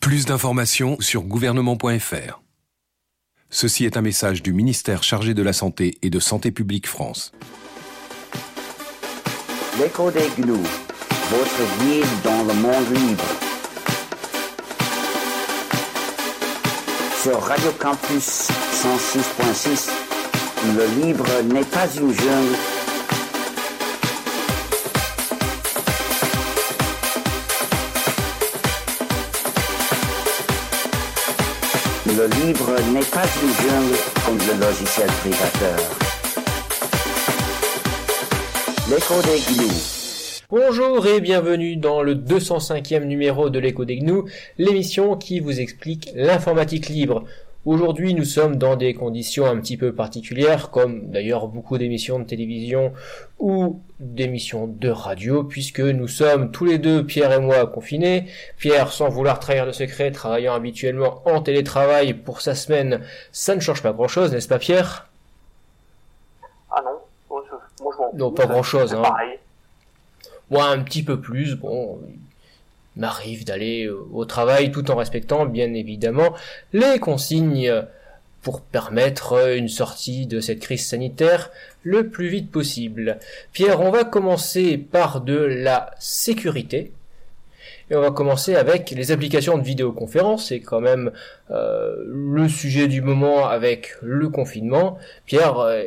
Plus d'informations sur gouvernement.fr. Ceci est un message du ministère chargé de la Santé et de Santé publique France. L'écho des gnous, votre guide dans le monde libre. Sur Radio Campus 106.6, le libre n'est pas une jungle. Le libre n'est pas une jungle comme le logiciel privateur. L'écho des gnous. Bonjour et bienvenue dans le 205e numéro de l'écho des gnous, l'émission qui vous explique l'informatique libre. Aujourd'hui, nous sommes dans des conditions un petit peu particulières, comme d'ailleurs beaucoup d'émissions de télévision ou d'émissions de radio, puisque nous sommes tous les deux, Pierre et moi, confinés. Pierre, sans vouloir trahir de secret, travaillant habituellement en télétravail pour sa semaine, ça ne change pas grand-chose, n'est-ce pas Pierre? Ah non, moi je, moi, je m'en Non, pas grand-chose, hein. Pareil. Moi, un petit peu plus, bon, m'arrive d'aller euh, au travail tout en respectant, bien évidemment, les consignes pour permettre une sortie de cette crise sanitaire le plus vite possible. Pierre, on va commencer par de la sécurité. Et on va commencer avec les applications de vidéoconférence, c'est quand même euh, le sujet du moment avec le confinement. Pierre, euh,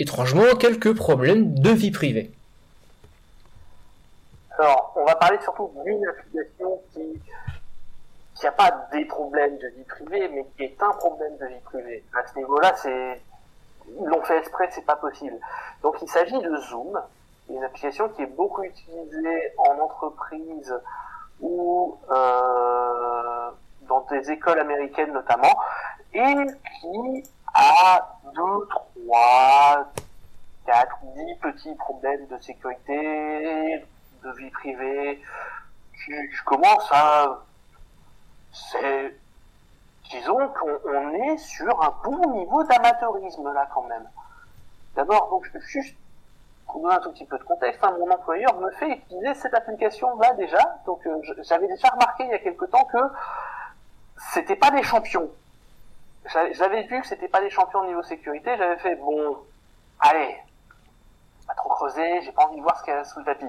étrangement, quelques problèmes de vie privée. Alors, on va parler surtout d'une application qui qui n'a pas des problèmes de vie privée, mais qui est un problème de vie privée. À ce niveau-là, c'est l'ont fait exprès, c'est pas possible. Donc, il s'agit de Zoom, une application qui est beaucoup utilisée en entreprise ou euh, dans des écoles américaines notamment, et qui a deux, trois, quatre, dix petits problèmes de sécurité, de vie privée, qui commence à... C'est... Disons qu'on on est sur un bon niveau d'amateurisme là quand même. D'abord, donc juste pour donner un tout petit peu de contexte, hein, mon employeur me fait utiliser cette application-là déjà. Donc euh, je- j'avais déjà remarqué il y a quelque temps que c'était pas des champions. J'avais vu que c'était pas des champions au niveau sécurité. J'avais fait bon, allez, pas trop creuser, j'ai pas envie de voir ce qu'il y a sous le tapis.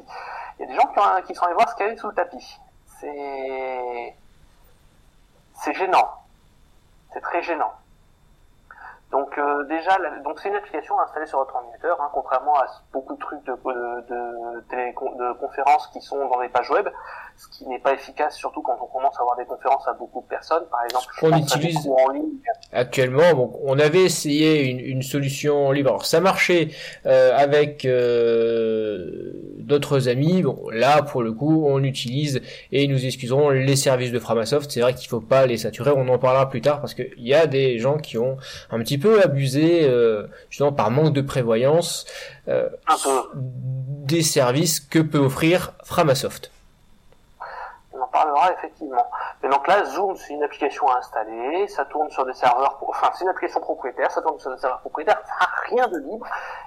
Il y a des gens qui, ont- qui sont allés voir ce qu'il y avait sous le tapis. C'est c'est gênant. C'est très gênant. Donc euh, déjà, donc c'est une application installée sur votre ordinateur, hein, contrairement à beaucoup de trucs de, de, de, de conférences qui sont dans les pages web, ce qui n'est pas efficace, surtout quand on commence à avoir des conférences à beaucoup de personnes. Par exemple, je On utilise- en ligne. Actuellement, bon, on avait essayé une, une solution libre. Alors, ça marchait euh, avec euh, d'autres amis. Bon, là, pour le coup, on utilise et nous excusons les services de Framasoft. C'est vrai qu'il faut pas les saturer. On en parlera plus tard parce qu'il y a des gens qui ont un petit peu abusé, euh, justement par manque de prévoyance, euh, des services que peut offrir Framasoft. On en parlera effectivement. Mais donc là, Zoom, c'est une application à installer, ça tourne sur des serveurs, enfin c'est une application propriétaire, ça tourne sur des serveurs propriétaires, ça n'a rien de libre,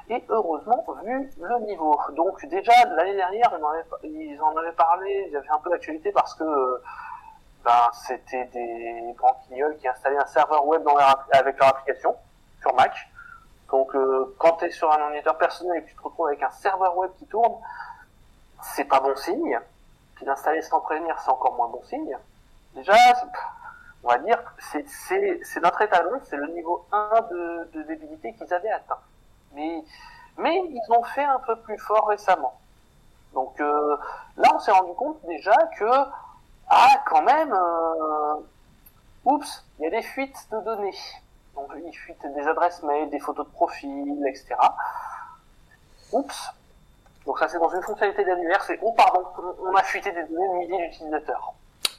et heureusement, vu le niveau. Donc déjà, l'année dernière, ils en avaient parlé, il y avait un peu d'actualité parce que ben, c'était des grands guignols qui installaient un serveur web avec leur application, sur Mac. Donc euh, quand tu es sur un ordinateur personnel et que tu te retrouves avec un serveur web qui tourne, c'est pas bon signe. Puis l'installer sans prévenir, c'est encore moins bon signe. Déjà, on va dire, c'est notre étalon, c'est le niveau 1 de, de débilité qu'ils avaient atteint. Mais, mais ils ont fait un peu plus fort récemment. Donc euh, là, on s'est rendu compte déjà que, ah, quand même, euh, oups, il y a des fuites de données. Donc ils fuitent des adresses mail, des photos de profil, etc. Oups. Donc ça, c'est dans une fonctionnalité d'annuaire, c'est, oh pardon, on- a fuité des données de milliers d'utilisateurs.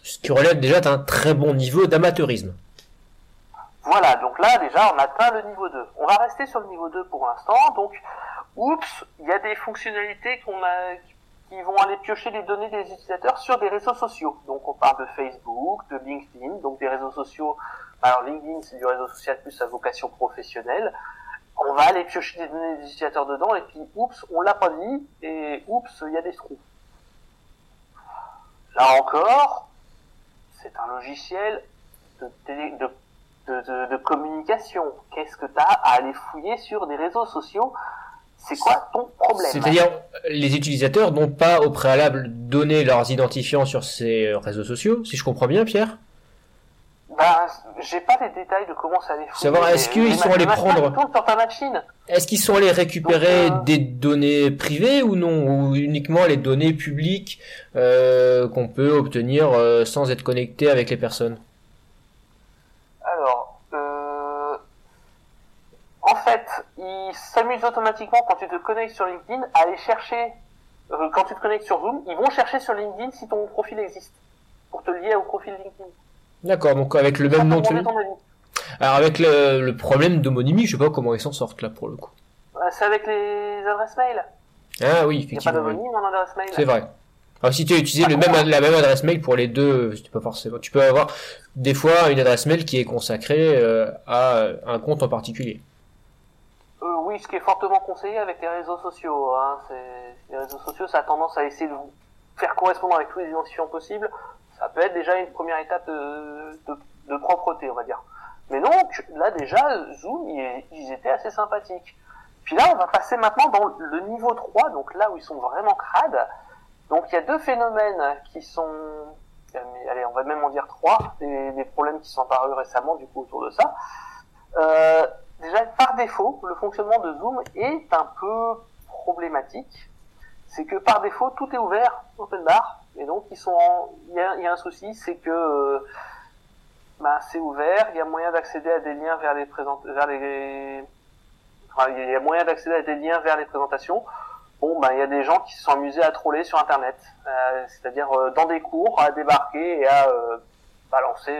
Ce qui relève déjà d'un très bon niveau d'amateurisme. Voilà, donc là déjà on atteint le niveau 2. On va rester sur le niveau 2 pour l'instant. Donc, oups, il y a des fonctionnalités qu'on a qui vont aller piocher les données des utilisateurs sur des réseaux sociaux. Donc on parle de Facebook, de LinkedIn, donc des réseaux sociaux. Alors LinkedIn c'est du réseau social plus à vocation professionnelle. On va aller piocher les données des utilisateurs dedans et puis oups, on l'a pas dit et oups, il y a des trous. Là encore, c'est un logiciel de, de communication. Qu'est-ce que tu as à aller fouiller sur des réseaux sociaux? C'est quoi ton problème? C'est-à-dire, les utilisateurs n'ont pas au préalable donné leurs identifiants sur ces réseaux sociaux, si je comprends bien, Pierre? Bah, j'ai pas les détails de comment ça les Savoir, est-ce qu'ils sont allés prendre. Est-ce qu'ils sont allés récupérer euh, des données privées ou non Ou uniquement les données publiques euh, qu'on peut obtenir euh, sans être connecté avec les personnes? Alors, en fait, ils s'amusent automatiquement quand tu te connectes sur LinkedIn à aller chercher, euh, quand tu te connectes sur Zoom, ils vont chercher sur LinkedIn si ton profil existe, pour te lier au profil LinkedIn. D'accord, donc avec le même nom. Tu... Alors avec le, problème d'homonymie, je sais pas comment ils s'en sortent là pour le coup. Bah, c'est avec les adresses mail. Ah oui, effectivement. Il n'y a pas d'homonyme en adresse mail. C'est vrai. Alors si tu as utilisé le même, la même adresse mail pour les deux, tu peux forcément, tu peux avoir des fois une adresse mail qui est consacrée euh, à un compte en particulier. Euh, oui, ce qui est fortement conseillé avec les réseaux sociaux. Hein, les réseaux sociaux, ça a tendance à essayer de vous faire correspondre avec tous les identifiants possibles. Ça peut être déjà une première étape de, de, propreté, on va dire. Mais donc, là déjà, Zoom, ils, étaient assez sympathiques. Puis là, on va passer maintenant dans le niveau 3, donc là où ils sont vraiment crades. Donc il y a deux phénomènes qui sont... Allez, on va même en dire trois, des, des problèmes qui sont apparus récemment du coup autour de ça. Euh, déjà par défaut, le fonctionnement de Zoom est un peu problématique. C'est que par défaut, tout est ouvert, open bar, et donc ils sont, il y a, un souci, c'est que euh, bah, c'est ouvert, il y a moyen d'accéder à des liens vers les présent... vers les, enfin, il y a moyen d'accéder à des liens vers les présentations. Bon, bah, il y a des gens qui se sont amusés à troller sur Internet, euh, c'est-à-dire euh, dans des cours, à débarquer et à balancer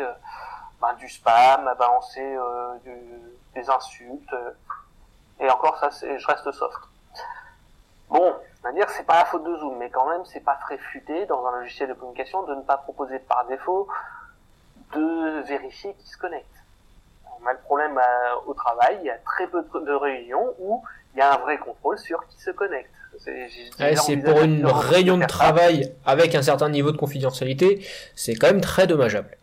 bah, du spam, à balancer du des insultes. Euh, et encore, ça, je reste soft. Bon, on va dire c'est pas la faute de Zoom, mais quand même, c'est pas très futé dans un logiciel de communication de ne pas proposer par défaut de vérifier qui se connecte. On a le problème euh, au travail, il y a très peu de réunions où il y a un vrai contrôle sur qui se connecte. C'est pour une réunion de travail avec un certain niveau de confidentialité, c'est quand même très dommageable.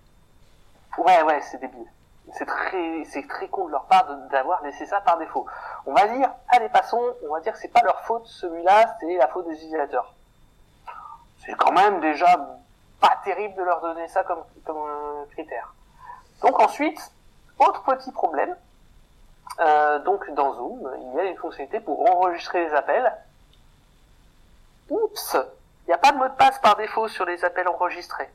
Ouais, ouais, c'est débile c'est très, c'est très con de leur part d'avoir laissé ça par défaut. On va dire, allez passons, on va dire que c'est pas leur faute celui-là, c'est la faute des utilisateurs. C'est quand même déjà pas terrible de leur donner ça comme, critère. Donc ensuite, autre petit problème, euh, donc dans Zoom, il y a une fonctionnalité pour enregistrer les appels. Oups, il n'y a pas de mot de passe par défaut sur les appels enregistrés.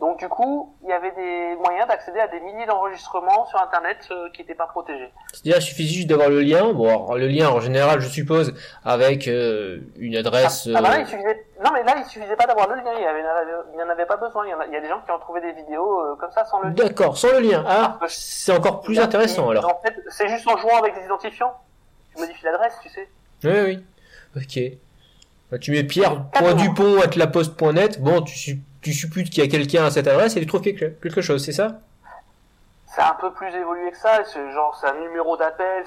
Donc du coup, il y avait des moyens d'accéder à des milliers d'enregistrements sur Internet euh, qui n'étaient pas protégés. C'est-à-dire, il suffit juste d'avoir le lien. Bon, le lien en général, je suppose, avec euh, une adresse. Ah, ah bah là, il suffisait... Non, mais là, il suffisait pas d'avoir le lien. Il n'y en avait pas besoin. Il y, a... il y, a, des gens qui ont trouvé des vidéos euh, comme ça sans le lien. D'accord, sans le lien. Ah, c'est encore plus intéressant alors. En fait, c'est juste en jouant avec des identifiants. Tu modifies l'adresse, tu sais. Oui, oui. Ok. Bah, tu mets pierre.dupont.net. Bon, tu tu qu'il y a quelqu'un à cette adresse et tu trouves quelque chose, c'est ça C'est un peu plus évolué que ça. C'est genre c'est un numéro d'appel,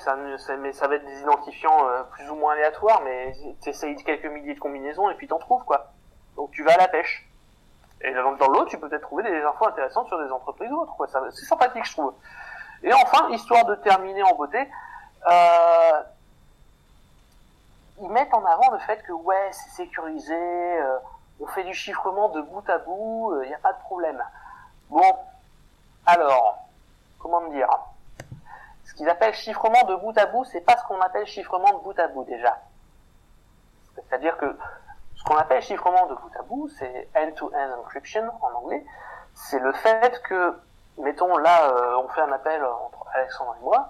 mais ça va être des identifiants euh, plus ou moins aléatoires, mais tu essayes quelques milliers de combinaisons et puis t'en trouves quoi. Donc tu vas à la pêche. Et dans, l'autre, tu peux peut-être trouver des infos intéressantes sur des entreprises autres. Quoi. C'est sympathique, je trouve. Et enfin, histoire de terminer en beauté, euh, ils mettent en avant le fait que ouais, c'est sécurisé. Euh, on fait du chiffrement de bout à bout, il euh, n'y a pas de problème. Bon, alors, comment dire? Ce qu'ils appellent chiffrement de bout à bout, c'est pas ce qu'on appelle chiffrement de bout à bout déjà. C'est-à-dire que ce qu'on appelle chiffrement de bout à bout, c'est end-to-end encryption en anglais. C'est le fait que, mettons là, euh, on fait un appel entre Alexandre et moi,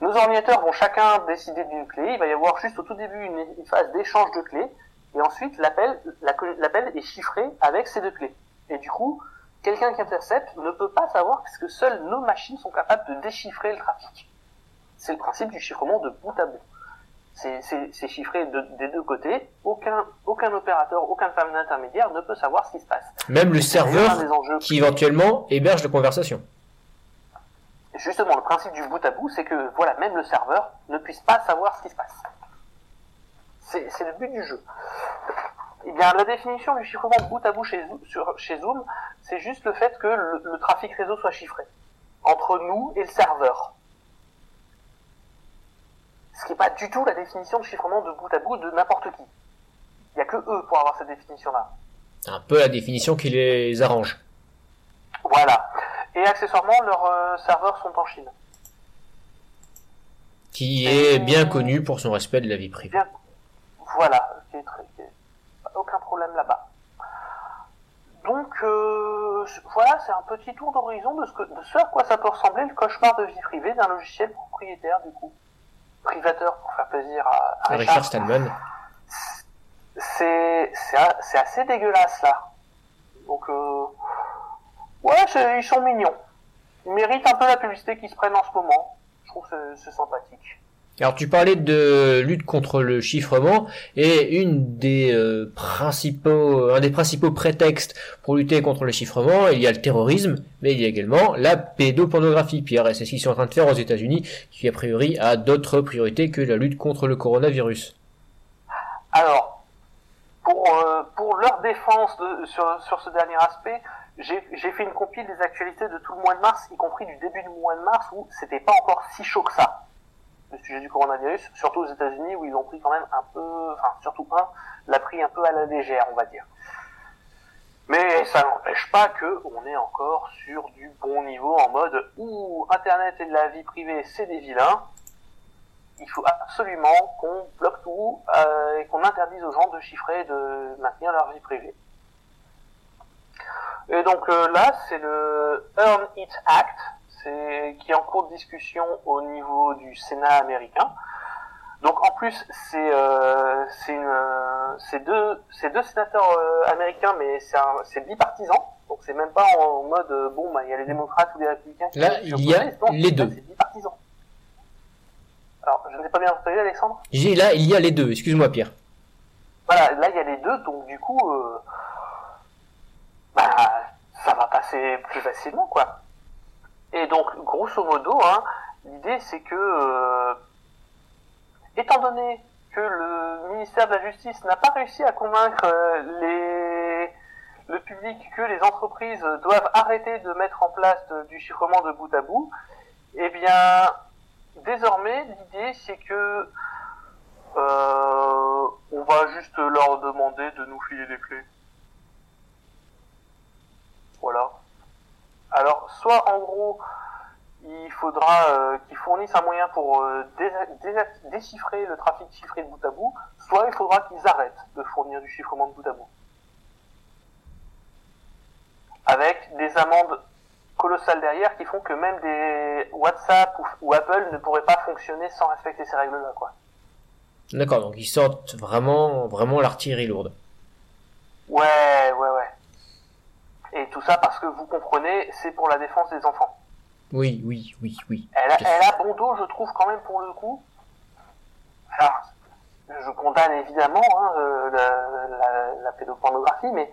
nos ordinateurs vont chacun décider d'une clé, il va y avoir juste au tout début une phase d'échange de clés, et ensuite l'appel l'appel est chiffré avec ces deux clés. Et du coup, quelqu'un qui intercepte ne peut pas savoir parce que seules nos machines sont capables de déchiffrer le trafic. C'est le principe du chiffrement de bout à bout. C'est chiffré de, des deux côtés. Aucun, aucun opérateur, aucun terminal intermédiaire ne peut savoir ce qui se passe. Même le serveur qui éventuellement héberge la conversation. Justement, le principe du bout à bout, c'est que voilà, même le serveur ne puisse pas savoir ce qui se passe. C'est le but du jeu. Eh bien, la définition du chiffrement de bout à bout chez, Zo- sur- chez Zoom, c'est juste le fait que le, le trafic réseau soit chiffré entre nous et le serveur. Ce qui n'est pas du tout la définition de chiffrement de bout à bout de n'importe qui. Il n'y a que eux pour avoir cette définition-là. C'est un peu la définition qui les arrange. Voilà. Et accessoirement, leurs euh, serveurs sont en Chine. Qui est bien connu pour son respect de la vie privée. Bien. Voilà, qui est très- aucun problème là-bas. Donc euh, voilà, c'est un petit tour d'horizon de ce, que, de ce à quoi ça peut ressembler le cauchemar de vie privée d'un logiciel propriétaire du coup. Privateur pour faire plaisir à, à Richard Richard. Stallman. C'est c'est c'est assez dégueulasse là. Donc euh, ouais, c'est- ils sont mignons. Ils méritent un peu la publicité qu'ils se prennent en ce moment. Je trouve que c'est- c'est sympathique. Alors tu parlais de lutte contre le chiffrement et une des euh, principaux, un des principaux prétextes pour lutter contre le chiffrement, il y a le terrorisme, mais il y a également la pédopornographie, Pierre, c'est ce qu'ils sont en train de faire aux États-Unis, qui a priori a d'autres priorités que la lutte contre le coronavirus. Alors, pour, euh, leur défense sur, ce dernier aspect, j'ai j'ai fait une compile des actualités de tout le mois de mars, y compris du début du mois de mars, où c'était pas encore si chaud que ça, le sujet du coronavirus, surtout aux États-Unis, où ils ont pris quand même un peu, enfin surtout un, l'a pris un peu à la légère, on va dire. Mais ça n'empêche pas que on est encore sur du bon niveau en mode où Internet et de la vie privée, c'est des vilains. Il faut absolument qu'on bloque tout euh, et qu'on interdise aux gens de chiffrer et de maintenir leur vie privée. Et donc euh, là, c'est le Earn It Act, c'est qui est en cours de discussion au niveau du Sénat américain. Donc en plus, c'est euh, c'est deux sénateurs euh, américains, mais c'est bipartisan. Donc c'est même pas en, en mode euh, bon, bah il y a les démocrates ou les républicains. qui Là, il y a. Non, les deux. C'est bipartisan. Alors, je n'ai pas bien entendu, Alexandre. J'ai là, il y a les deux, excuse-moi Pierre. Voilà, là il y a les deux, donc du coup, euh, bah, ça va passer plus facilement, quoi. Et donc, grosso modo, hein, l'idée c'est que, euh, étant donné que le ministère de la Justice n'a pas réussi à convaincre euh, le public que les entreprises doivent arrêter de mettre en place du chiffrement de bout à bout, eh bien, désormais, l'idée c'est que euh, on va juste leur demander de nous filer des clés. Voilà. Alors, soit en gros, il faudra euh, qu'ils fournissent un moyen pour euh, déchiffrer le trafic chiffré de bout à bout, soit il faudra qu'ils arrêtent de fournir du chiffrement de bout à bout. Avec des amendes colossales derrière qui font que même des WhatsApp ou, ou Apple ne pourraient pas fonctionner sans respecter ces règles-là, quoi. D'accord, donc ils sortent vraiment, vraiment l'artillerie lourde. Ouais, ouais, ouais. Et tout ça parce que vous comprenez, c'est pour la défense des enfants. Oui, oui, oui, oui. Elle a, elle a bon dos, je trouve, quand même, pour le coup. Alors, je condamne évidemment hein, euh, la, la, la pédopornographie, mais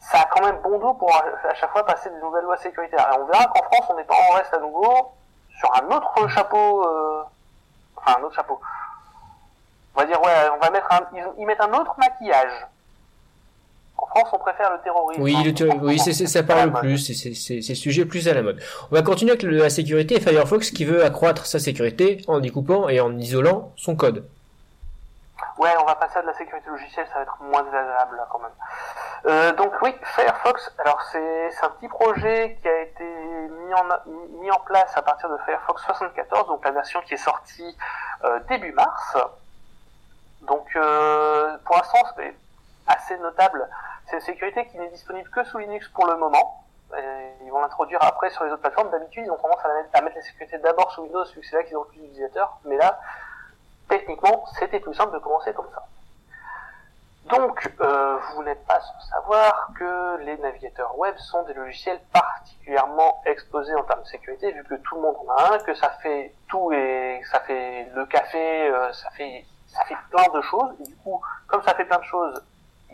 ça a quand même bon dos pour à à chaque fois passer des nouvelles lois sécuritaires. Et on verra qu'en France, on n'est pas en reste à nouveau sur un autre chapeau, euh, enfin un autre chapeau. On va dire, ouais, on va mettre un, ils, ils mettent un autre maquillage. En France, on préfère le terrorisme. Oui, le ter- oui, ça parle plus, c'est, sujet plus à la mode. On va continuer avec la sécurité et Firefox qui veut accroître sa sécurité en découpant et en isolant son code. Ouais, on va passer à de la sécurité logicielle, ça va être moins désagréable là quand même. Euh, donc oui, Firefox, alors c'est c'est un petit projet qui a été mis en, mis en place à partir de Firefox 74, donc la version qui est sortie euh, début mars. Donc euh, pour l'instant, c'est assez notable. C'est une sécurité qui n'est disponible que sous Linux pour le moment. Ils vont l'introduire après sur les autres plateformes. D'habitude, ils ont tendance à, mettre, la sécurité d'abord sous Windows, vu que c'est là qu'ils ont plus d'utilisateurs. Mais là, techniquement, c'était plus simple de commencer comme ça. Donc, euh, vous n'êtes pas sans savoir que les navigateurs web sont des logiciels particulièrement exposés en termes de sécurité, vu que tout le monde en a un, que ça fait tout et ça fait le café, euh, ça fait ça fait plein de choses. Et du coup, comme ça fait plein de choses,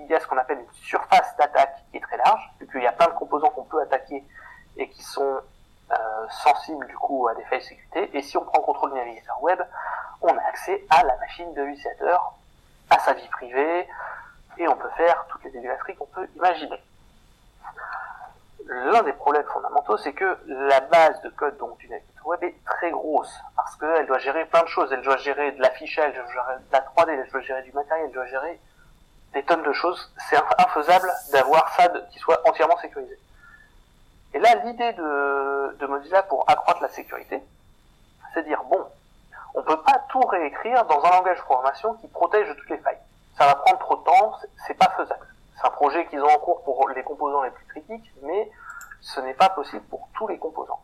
il y a ce qu'on appelle une surface d'attaque qui est très large, vu qu'il y a plein de composants qu'on peut attaquer et qui sont euh, sensibles du coup à des failles de sécurité. Et si on prend le contrôle du navigateur web, on a accès à la machine de l'utilisateur, à sa vie privée, et on peut faire toutes les dégueulasseries qu'on peut imaginer. L'un des problèmes fondamentaux, c'est que la base de code donc, du navigateur web est très grosse, parce qu'elle doit gérer plein de choses. Elle doit gérer de l'affichage, elle doit gérer de la 3D, elle doit gérer du matériel, elle doit gérer des tonnes de choses. C'est infaisable d'avoir ça qui soit entièrement sécurisé. Et là, l'idée de, de Mozilla pour accroître la sécurité, c'est dire, bon, on peut pas tout réécrire dans un langage de programmation qui protège toutes les failles ça va prendre trop de temps, c'est pas faisable. C'est un projet qu'ils ont en cours pour les composants les plus critiques, mais ce n'est pas possible pour tous les composants.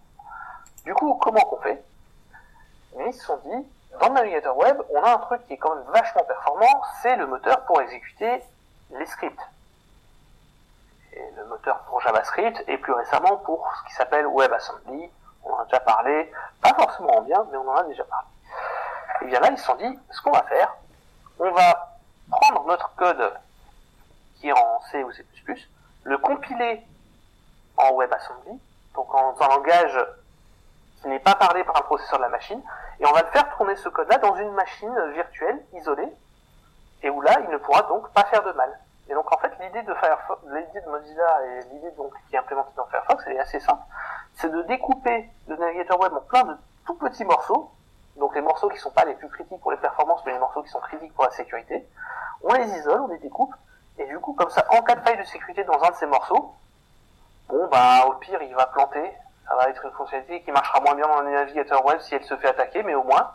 Du coup, comment qu'on fait? Ils se sont dit, dans le navigateur web, on a un truc qui est quand même vachement performant, c'est le moteur pour exécuter les scripts. Le moteur pour JavaScript, et plus récemment pour ce qui s'appelle WebAssembly, on en a déjà parlé, pas forcément en bien, mais on en a déjà parlé. Et bien là, ils se sont dit, ce qu'on va faire, on va prendre notre code qui est en C ou C++, le compiler en WebAssembly, donc en un langage qui n'est pas parlé par un processeur de la machine, et on va le faire tourner ce code-là dans une machine virtuelle, isolée, et où là, il ne pourra donc pas faire de mal. Et donc en fait, l'idée de Firefox, l'idée de Mozilla et l'idée donc qui est implémentée dans Firefox, elle est assez simple. C'est de découper le navigateur web en plein de tout petits morceaux, donc les morceaux qui sont pas les plus critiques pour les performances, mais les morceaux qui sont critiques pour la sécurité, on les isole, on les découpe, et du coup, comme ça, en cas de faille de sécurité dans un de ces morceaux, bon, bah, au pire, il va planter, ça va être une fonctionnalité qui marchera moins bien dans le navigateur web si elle se fait attaquer, mais au moins,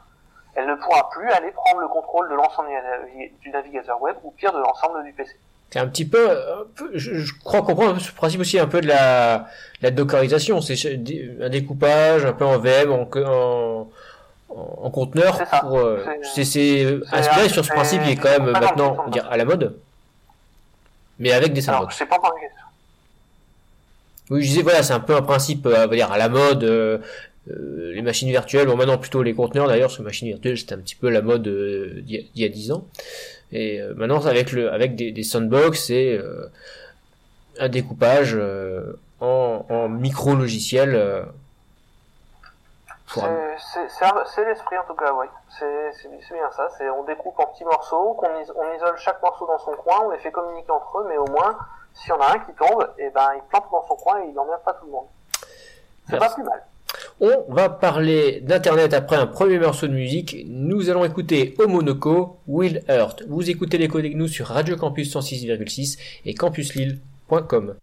elle ne pourra plus aller prendre le contrôle de l'ensemble du navigateur web, ou pire, de l'ensemble du PC. C'est un petit peu, un peu je, crois comprendre ce principe aussi un peu de la, la dockerisation, c'est un découpage un peu en VM, en, en en, conteneur pour euh, c'est inspiré sur ce principe qui est quand même maintenant dire à la mode. Mais avec des sandbox. c'est pas oui, je disais voilà, c'est un peu un principe euh, dire à la mode euh, les machines virtuelles, bon maintenant plutôt les conteneurs d'ailleurs, parce que machines virtuelles c'était un petit peu la mode d'il y a 10 ans. Et maintenant avec le avec des, sandbox et un découpage en, micro logiciel c'est l'esprit en tout cas, oui. C'est bien ça. On découpe en petits morceaux, on isole chaque morceau dans son coin, on les fait communiquer entre eux, mais au moins, s'il y en a un qui tombe, et eh ben il plante dans son coin et il n'emmerde pas tout le monde. C'est pas plus mal. On va parler d'internet après un premier morceau de musique. Nous allons écouter Omonoko, Will Earth. Vous écoutez les codes nous sur Radio Campus 106,6 et campuslille.com.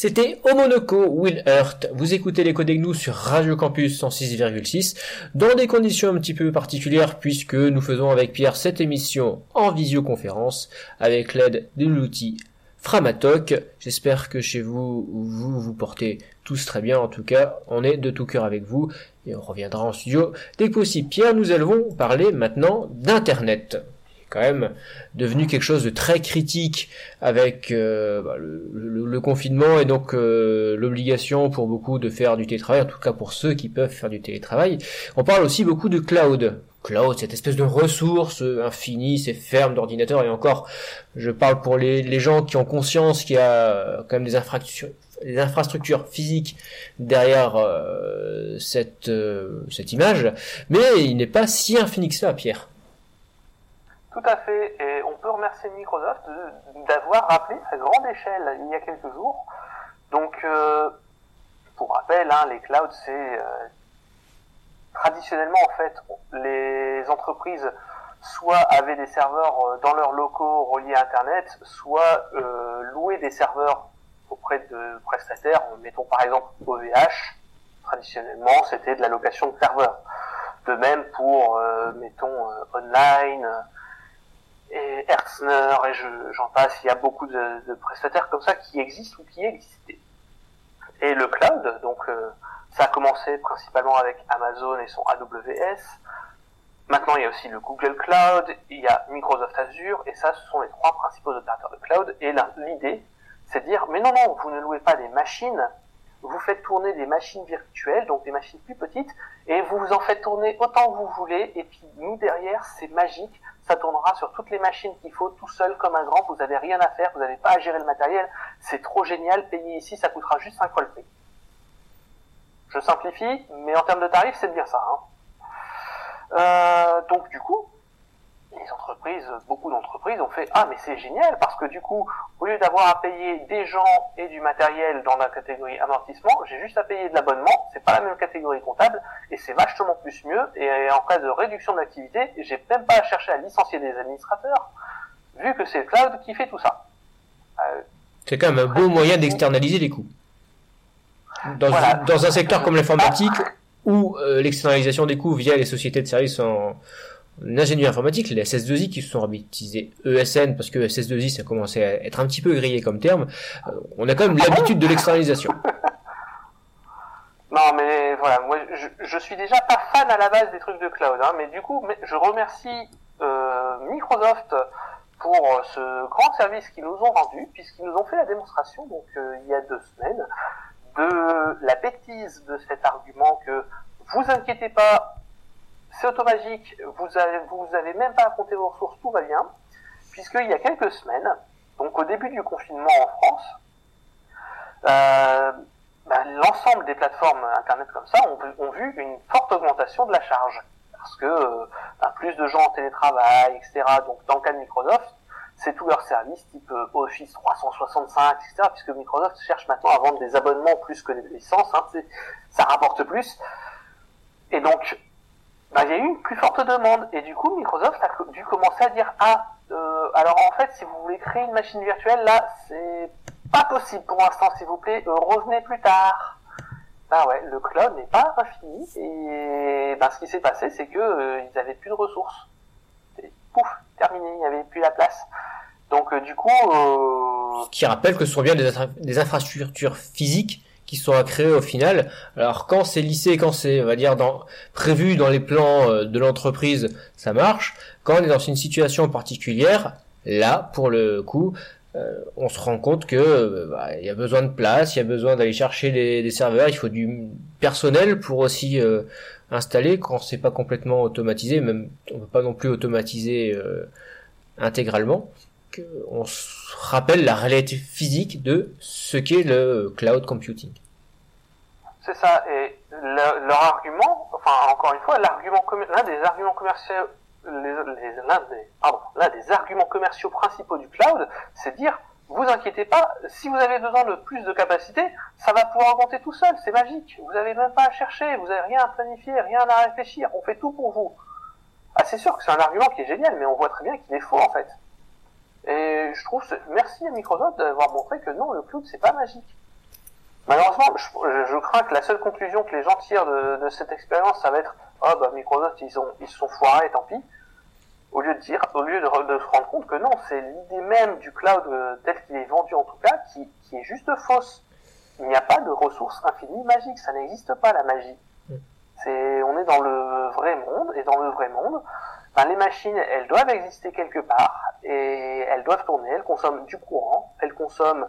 C'était Omonoko Will Hurt. Vous écoutez les codes nous sur Radio Campus 106,6 dans des conditions un petit peu particulières puisque nous faisons avec Pierre cette émission en visioconférence avec l'aide de l'outil Framatok. J'espère que chez vous, vous vous portez tous très bien. En tout cas, on est de tout cœur avec vous et on reviendra en studio dès que possible. Pierre, nous allons parler maintenant d'Internet quand même devenu quelque chose de très critique avec euh, bah, le, confinement et donc euh, l'obligation pour beaucoup de faire du télétravail, en tout cas pour ceux qui peuvent faire du télétravail. On parle aussi beaucoup de cloud. Cloud, cette espèce de ressource infinie, c'est ferme d'ordinateur et encore, je parle pour les, les gens qui ont conscience qu'il y a quand même des infrastructures physiques derrière euh, cette, cette image, mais il n'est pas si infini que ça, Pierre. Tout à fait, et on peut remercier Microsoft d'avoir rappelé à grande échelle il y a quelques jours. Donc, euh, pour rappel, hein, les clouds, c'est euh, traditionnellement en fait, les entreprises soit avaient des serveurs euh, dans leurs locaux reliés à Internet, soit louaient des serveurs auprès de prestataires. Mettons par exemple OVH. Traditionnellement, c'était de la location de serveurs. De même pour, mettons, online et Herzner, et j'en passe, il y a beaucoup de, prestataires comme ça qui existent ou qui existaient. Et le cloud, donc euh, ça a commencé principalement avec Amazon et son AWS. Maintenant, il y a aussi le Google Cloud, il y a Microsoft Azure, et ça, ce sont les trois principaux opérateurs de cloud. Et l'idée, c'est de dire, mais non, non, vous ne louez pas des machines, vous faites tourner des machines virtuelles, donc des machines plus petites, et vous en faites tourner autant que vous voulez, et puis nous derrière, c'est magique, ça tournera sur toutes les machines qu'il faut, tout seul comme un grand, vous n'avez rien à faire, vous n'avez pas à gérer le matériel, c'est trop génial, payer ici, ça coûtera juste 5 fois le prix. Je simplifie, mais en termes de tarifs, c'est bien ça. Hein. Euh, donc du coup, entreprises, beaucoup d'entreprises ont fait ah mais c'est génial parce que du coup au lieu d'avoir à payer des gens et du matériel dans la catégorie amortissement, j'ai juste à payer de l'abonnement, c'est pas la même catégorie comptable et c'est vachement plus mieux et en cas de réduction d'activité, j'ai même pas à chercher à licencier des administrateurs vu que c'est le cloud qui fait tout ça. Euh, c'est quand même un beau moyen d'externaliser les coûts. Dans, dans un secteur comme l'informatique où euh, l'externalisation des coûts via les sociétés de services en l'ingénierie informatique, les SS2I qui se sont rebaptisés ESN parce que SS2I ça commençait à être un petit peu grillé comme terme, euh, on a quand même l'habitude de l'externalisation. Non mais voilà, moi je, suis déjà pas fan à la base des trucs de cloud, hein, mais du coup je remercie euh, Microsoft pour euh, ce grand service qu'ils nous ont rendu, puisqu'ils nous ont fait la démonstration donc il y a deux semaines de la bêtise de cet argument que vous inquiétez pas, c'est automagique, vous avez, vous avez même pas à compter vos ressources, tout va bien, puisqu'il y a quelques semaines, donc au début du confinement en France, euh, bah, l'ensemble des plateformes internet comme ça ont, vu une forte augmentation de la charge, parce que euh, bah, plus de gens en télétravail, etc. Donc dans le cas de Microsoft, c'est tous leurs services type euh, Office 365, etc. Puisque Microsoft cherche maintenant à vendre des abonnements plus que des licences, hein, ça rapporte plus. Et donc bah, il y a eu une plus forte demande. Et du coup Microsoft a dû commencer à dire ah euh, alors en fait si vous voulez créer une machine virtuelle là c'est pas possible pour l'instant s'il vous plaît. Euh, revenez plus tard. Bah ouais le cloud n'est pas infini. Et bah, ce qui s'est passé c'est que euh, ils avaient plus de ressources. Et pouf terminé. Il n'y avait plus la place. Donc du coup ce qui rappelle que ce sont bien des infrastructures physiques qui sont à créer au final. Alors quand c'est lissé, quand c'est, on va dire, dans, prévu dans les plans euh, de l'entreprise, ça marche. Quand on est dans une situation particulière, là, pour le coup, euh, on se rend compte que euh, bah, il y a besoin de place, il y a besoin d'aller chercher des, serveurs, il faut du personnel pour aussi installer quand c'est pas complètement automatisé, même on peut pas non plus automatiser intégralement on se rappelle la réalité physique de ce qu'est le cloud computing. C'est ça, et leur argument, enfin encore une fois, l'argument l'un des arguments commerciaux l'un des, arguments commerciaux principaux du cloud, c'est dire vous inquiétez pas, si vous avez besoin de plus de capacité, ça va pouvoir augmenter tout seul, c'est magique. Vous n'avez même pas à chercher, vous n'avez rien à planifier, rien à réfléchir, on fait tout pour vous. Ah, c'est sûr que c'est un argument qui est génial, mais on voit très bien qu'il est faux en fait. Et je trouve, merci à Microsoft d'avoir montré que non, le cloud c'est pas magique. Malheureusement, je, je, crains que la seule conclusion que les gens tirent de, de cette expérience, ça va être oh bah Microsoft ils ont ils se sont foirés, tant pis. Au lieu de dire, au lieu de, de se rendre compte que non, c'est l'idée même du cloud euh, tel qu'il est vendu en tout cas qui, qui est juste fausse. Il n'y a pas de ressources infinies magiques, ça n'existe pas la magie. Mm. C'est, on est dans le vrai monde et dans le vrai monde, les machines, elles doivent exister quelque part et elles doivent tourner. Elles consomment du courant, elles consomment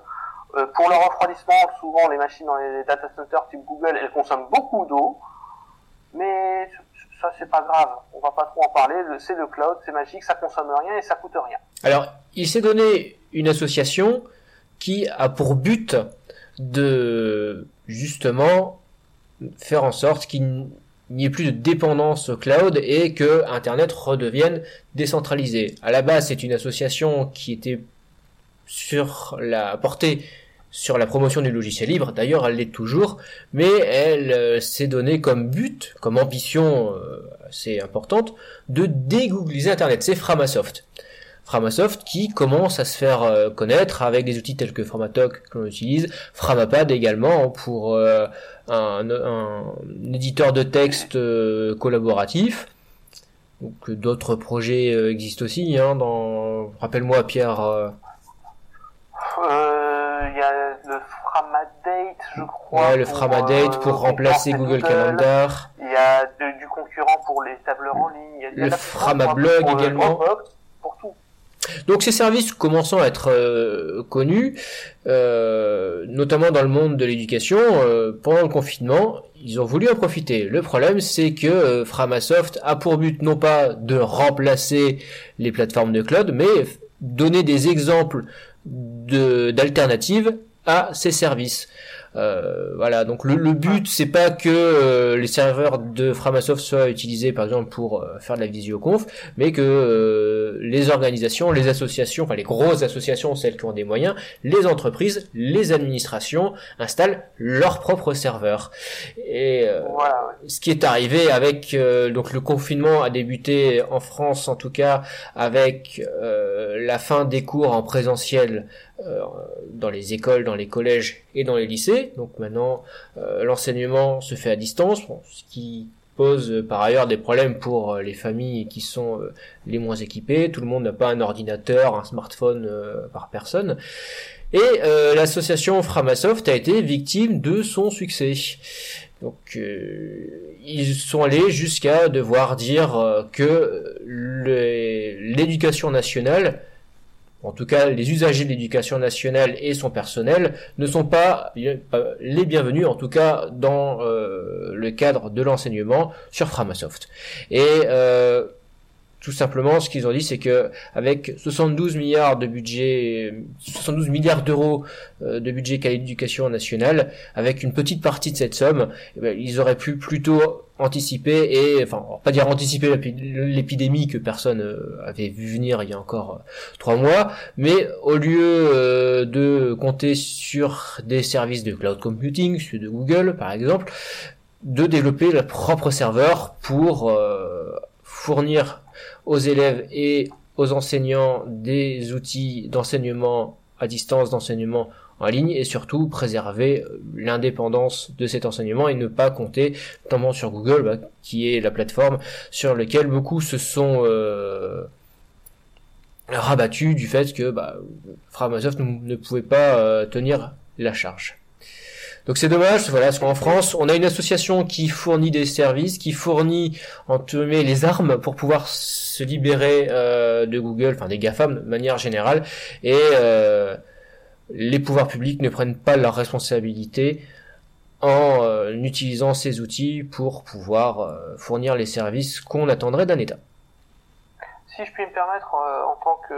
euh, pour leur refroidissement, souvent les machines dans les data centers type Google, elles consomment beaucoup d'eau, mais ça c'est pas grave, on va pas trop en parler. Le- C'est le cloud, c'est magique, ça consomme rien et ça coûte rien. Alors, il s'est donné une association qui a pour but de justement faire en sorte qu'il n'y ait plus de dépendance cloud et que Internet redevienne décentralisé. À la base, c'est une association qui était sur la portée sur la promotion du logiciel libre. D'ailleurs, elle l'est toujours, mais elle euh, s'est donné comme but, comme ambition euh, assez importante, de dégoogliser Internet. C'est Framasoft. Framasoft qui commence à se faire euh, connaître avec des outils tels que Framatalk que l'on utilise, Framapad également pour un, un- un éditeur de texte euh, collaboratif. Donc euh, d'autres projets euh, existent aussi. Hein, dans rappelle-moi Pierre. Euh, Il y a le Framadate, je crois. ouais, le pour, Framadate euh, pour remplacer Google Calendar. Il y a de- du concurrent pour les tableurs en ligne. Il y a, Le Framablog également. Pour tout. Donc ces services commençant à être euh, connus, euh, notamment dans le monde de l'éducation, euh, pendant le confinement, ils ont voulu en profiter. Le problème, c'est que Framasoft a pour but non pas de remplacer les plateformes de cloud, mais donner des exemples d'alternatives à ces services. Euh, voilà, donc le, le but c'est pas que euh, les serveurs de Framasoft soient utilisés par exemple pour euh, faire de la visioconf, mais que euh, les organisations, les associations, enfin les grosses associations, celles qui ont des moyens, les entreprises, les administrations installent leurs propres serveurs. Et euh, Voilà, ce qui est arrivé avec euh, donc le confinement a débuté en France en tout cas avec euh, la fin des cours en présentiel dans les écoles, dans les collèges et dans les lycées. Donc maintenant euh, l'enseignement se fait à distance, ce qui pose euh, par ailleurs des problèmes pour euh, les familles qui sont euh, les moins équipées. Tout le monde n'a pas un ordinateur, un smartphone euh, par personne. Et euh, l'association Framasoft a été victime de son succès. Donc euh, ils sont allés jusqu'à devoir dire euh, que l'éducation nationale, en tout cas les usagers de l'éducation nationale et son personnel, ne sont pas euh, les bienvenus, en tout cas dans euh, le cadre de l'enseignement sur Framasoft. Et euh, tout simplement, ce qu'ils ont dit, c'est que avec 72 milliards de budget, 72 milliards d'euros euh, de budget qu'a l'éducation nationale, avec une petite partie de cette somme, eh ben, ils auraient pu plutôt anticiper et, enfin, pas dire anticiper l'épi- l'épidémie que personne euh, avait vu venir il y a encore euh, trois mois, mais au lieu euh, de compter sur des services de cloud computing, ceux de Google par exemple, de développer leur propre serveur pour fournir aux élèves et aux enseignants des outils d'enseignement à distance, d'enseignement en ligne et surtout préserver euh, l'indépendance de cet enseignement et ne pas compter notamment sur Google bah, qui est la plateforme sur laquelle beaucoup se sont euh, rabattus du fait que bah, ne, pouvait pas euh, tenir la charge. Donc c'est dommage, voilà, parce qu'en France, on a une association qui fournit des services, qui fournit entre les armes pour pouvoir se libérer euh, de Google, enfin des GAFAM de manière générale, et euh, les pouvoirs publics ne prennent pas leurs responsabilités en euh, utilisant ces outils pour pouvoir euh, fournir les services qu'on attendrait d'un État. Si je puis me permettre, euh, en tant que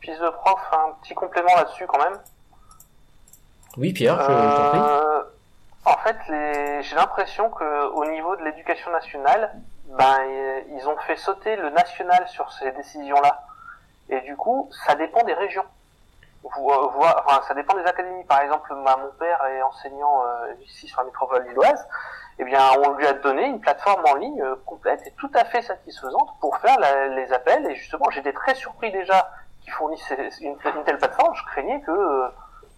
fils de prof, un petit complément là-dessus quand même. Oui, Pierre, je, je t'en prie. Euh, en fait, les... j'ai l'impression que au niveau de l'éducation nationale, ben ils ont fait sauter le national sur ces décisions-là. Et du coup, ça dépend des régions. Euh, enfin, ça dépend des académies. Par exemple, ma- mon père est enseignant euh, ici sur la métropole lilloise. Eh bien, on lui a donné une plateforme en ligne euh, complète et tout à fait satisfaisante pour faire la- les appels. Et justement, j'étais très surpris déjà qu'ils fournissent ces- une, une telle plateforme. Je craignais que euh,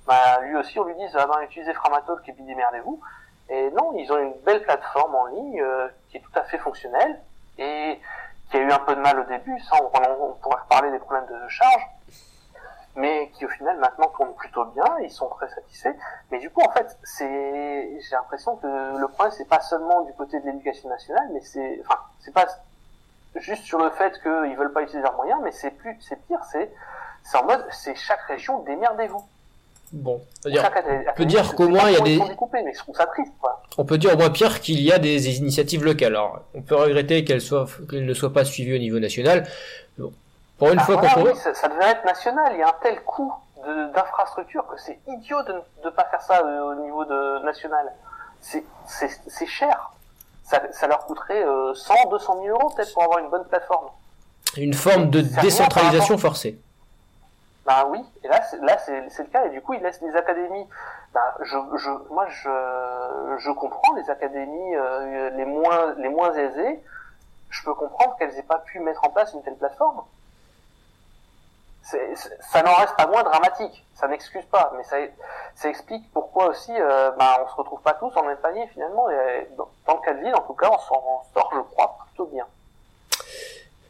bah, lui aussi on lui dit ah ben utilisez Framatolk et puis démerdez-vous. Et non, ils ont une belle plateforme en ligne euh, qui est tout à fait fonctionnelle et qui a eu un peu de mal au début, ça on, on pourrait reparler des problèmes de charge, mais qui au final maintenant tourne plutôt bien, ils sont très satisfaits. Mais du coup en fait, c'est j'ai l'impression que le problème c'est pas seulement du côté de l'éducation nationale, mais c'est enfin c'est pas juste sur le fait qu'ils veulent pas utiliser leurs moyens, mais c'est plus c'est pire, c'est c'est en mode c'est chaque région démerdez-vous. Bon, on peut dire, Chaque académie- on peut dire qu'au moins il y a des, sont découpés, mais je trouve ça triste quoi. on peut dire au moins pire qu'il y a des initiatives locales. Alors, on peut regretter qu'elles soient, qu'elles ne soient pas suivies au niveau national. Bon. Pour une Ah, fois voilà, qu'on oui, ça, ça devrait être national. Il y a un tel coût d'infrastructure que c'est idiot de ne pas faire ça euh, au niveau de national. C'est cher. Ça, ça leur coûterait euh, 100, 200 000 euros peut-être pour avoir une bonne plateforme. une forme de décentralisation forcée. Ben oui, et là c'est là c'est c'est le cas et du coup ils laissent les académies. Ben, je, je moi je je comprends les académies euh, les moins les moins aisées. Je peux comprendre qu'elles aient pas pu mettre en place une telle plateforme. Ça n'en reste pas moins dramatique. Ça n'excuse pas, mais ça ça explique pourquoi aussi euh, ben on se retrouve pas tous en même panier finalement. Et dans, dans le cas de ville en tout cas on s'en sort je crois plutôt bien.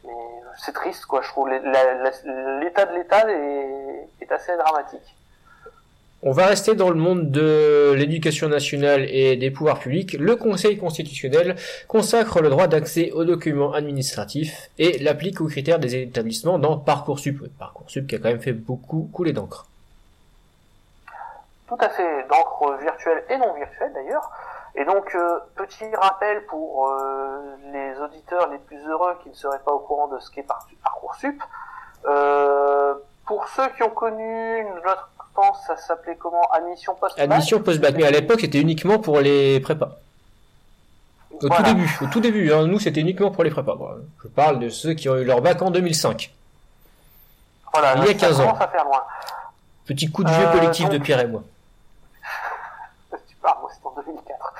Mais euh, c'est triste, quoi. Je trouve l'état de l'État est assez dramatique. On va rester dans le monde de l'éducation nationale et des pouvoirs publics. Le Conseil constitutionnel consacre le droit d'accès aux documents administratifs et l'applique aux critères des établissements dans Parcoursup. Parcoursup qui a quand même fait beaucoup couler d'encre. Tout à fait d'encre virtuelle et non virtuelle d'ailleurs. Et donc, euh, petit rappel pour euh, les auditeurs les plus heureux qui ne seraient pas au courant de ce qu'est Par- Parcoursup. Euh, pour ceux qui ont connu notre ça s'appelait comment? Admission post Admission post-bac, mais à l'époque c'était uniquement pour les prépas. Au Voilà. tout début, au tout début, hein, nous c'était uniquement pour les prépas. Bon, je parle de ceux qui ont eu leur bac en 2005. Voilà, il y a ça 15 ans. commence à faire loin. Petit coup de vieux Euh, collectif donc- de Pierre et moi. Tu parles, moi c'est en 2004.